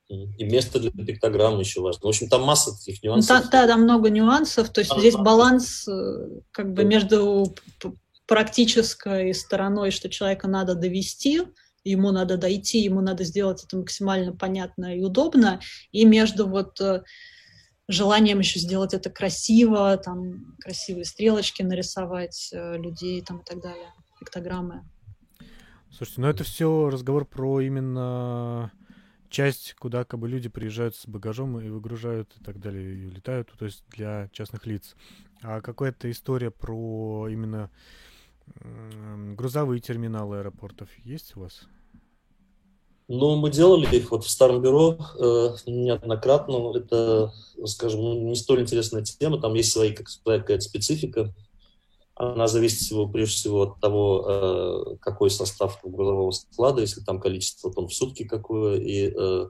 [SPEAKER 5] И место для пиктограмм еще важно. В общем, там масса таких нюансов.
[SPEAKER 3] Да, да там много нюансов. То есть а, здесь а, баланс э, как бы между практической стороной, что человека надо довести, ему надо дойти, ему надо сделать это максимально понятно и удобно, и между вот э, желанием еще сделать это красиво, там красивые стрелочки нарисовать э, людей там и так далее, пиктограммы.
[SPEAKER 8] Слушайте, ну это все разговор про именно часть, куда как бы люди приезжают с багажом и выгружают и так далее, и летают, то есть для частных лиц. А какая-то история про именно грузовые терминалы аэропортов есть у вас?
[SPEAKER 5] Ну, мы делали их вот в старом бюро э, неоднократно. Это, скажем, ну, не столь интересная тема. Там есть свои, как, своя какая-то специфика. Она зависит всего, прежде всего от того, э, какой состав грузового склада, если там количество тонн в сутки какое. И э,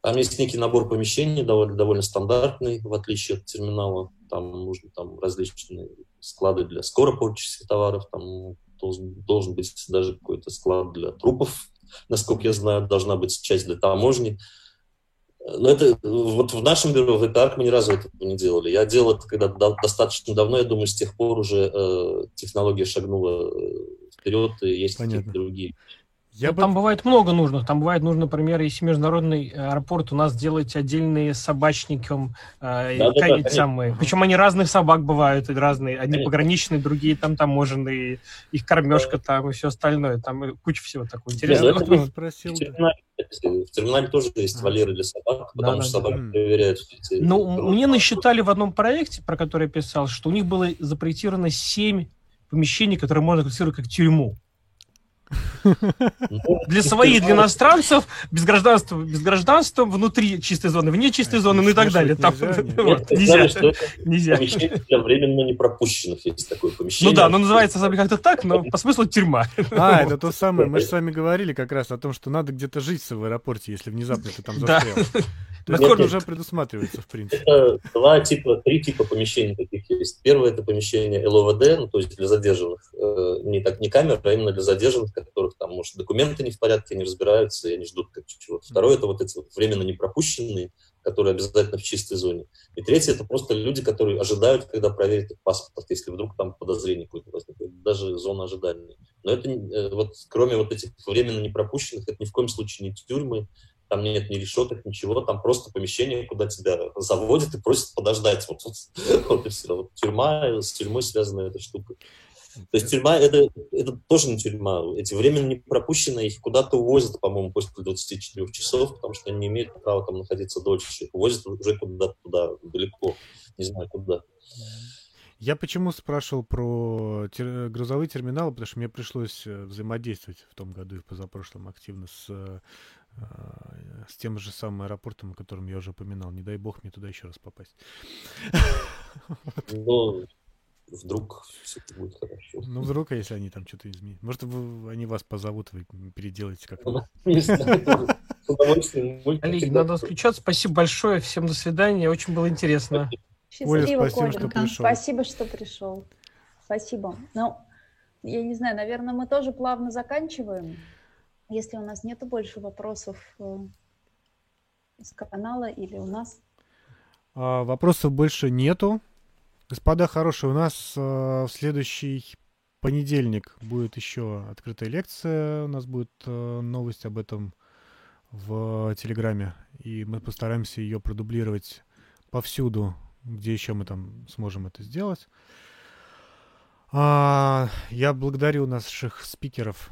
[SPEAKER 5] там есть некий набор помещений, довольно, довольно стандартный, в отличие от терминала. Там нужны там различные склады для скоро порчащихся товаров, там должен, должен быть даже какой-то склад для трупов насколько я знаю, должна быть часть для таможни. Но это вот в нашем бюро, в ЭПАРК мы ни разу этого не делали. Я делал это когда достаточно давно, я думаю, с тех пор уже э, технология шагнула э, вперед, и есть какие-то другие
[SPEAKER 1] я ну, бы... Там бывает много нужных. Там бывает нужно, например, если международный аэропорт у нас делать отдельные собачникам, э, да, да, да, самые. Причем они разных собак бывают, разные. Одни конечно. пограничные, другие там таможенные, их кормежка да. там и все остальное. Там куча всего такого интересного. Да,
[SPEAKER 5] спросил, в, терминале, в терминале тоже есть вольеры для собак, потому да, что да, собаки да. проверяют.
[SPEAKER 1] Эти... Ну, мне насчитали в одном проекте, про который я писал, что у них было запроектировано семь помещений, которые можно классифицировать как тюрьму. Для своих, для иностранцев, без гражданства, без гражданства, внутри чистой зоны, вне чистой зоны, ну и так далее. Там,
[SPEAKER 5] нельзя. Нельзя. Помещение для временно не пропущенных есть такое помещение.
[SPEAKER 1] Ну да, оно называется как-то так, но по смыслу тюрьма.
[SPEAKER 8] А, это то самое. Мы же с вами говорили как раз о том, что надо где-то жить в аэропорте, если внезапно ты там застрял. Это уже предусматривается, в принципе.
[SPEAKER 5] Это два типа, три типа помещений таких есть. Первое это помещение ЛОВД, ну, то есть для задержанных, э, не так не камер, а именно для задержанных, которых там, может, документы не в порядке, не разбираются, и они ждут как чего-то. Второе это вот эти вот временно не пропущенные, которые обязательно в чистой зоне. И третье это просто люди, которые ожидают, когда проверят их паспорт, если вдруг там подозрение какое-то возникнет, даже зона ожидания. Но это э, вот кроме вот этих временно не пропущенных, это ни в коем случае не тюрьмы, там нет ни решеток, ничего, там просто помещение, куда тебя заводят и просят подождать. Вот, вот, вот и все. Вот тюрьма, с тюрьмой связана эта штука. То есть тюрьма это, это тоже не тюрьма. Эти временно не пропущенные, их куда-то увозят, по-моему, после 24 часов, потому что они не имеют права там находиться дольше. Их увозят уже куда-то туда, далеко, не знаю куда.
[SPEAKER 8] Я почему спрашивал про тер... грузовые терминалы, потому что мне пришлось э, взаимодействовать в том году и в позапрошлом активно с э, с тем же самым аэропортом, о котором я уже упоминал. Не дай бог мне туда еще раз попасть.
[SPEAKER 5] Ну, вдруг все будет хорошо.
[SPEAKER 8] Ну, вдруг, а если они там что-то изменят. Может, вы, они вас позовут, вы переделаете как-то.
[SPEAKER 1] Олег, надо отключаться. Спасибо большое. Всем до свидания. Очень было интересно.
[SPEAKER 2] Счастливо, Оля, спасибо, Коля. что пришел. Спасибо, что пришел. Спасибо. Ну, я не знаю, наверное, мы тоже плавно заканчиваем. Если у нас нету больше вопросов э, из канала или у нас.
[SPEAKER 8] А, вопросов больше нету. Господа хорошие, у нас э, в следующий понедельник будет еще открытая лекция. У нас будет э, новость об этом в Телеграме. И мы постараемся ее продублировать повсюду, где еще мы там сможем это сделать. А, я благодарю наших спикеров.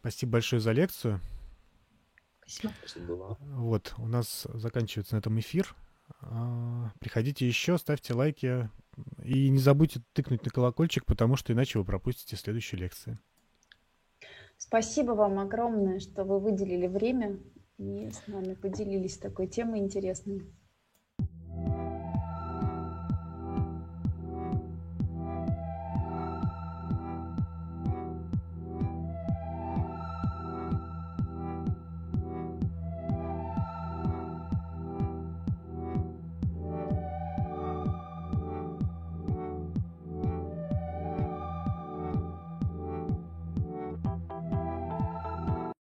[SPEAKER 8] Спасибо большое за лекцию. Спасибо. Вот, у нас заканчивается на этом эфир. А, приходите еще, ставьте лайки. И не забудьте тыкнуть на колокольчик, потому что иначе вы пропустите следующие лекции.
[SPEAKER 2] Спасибо вам огромное, что вы выделили время и с нами поделились такой темой интересной.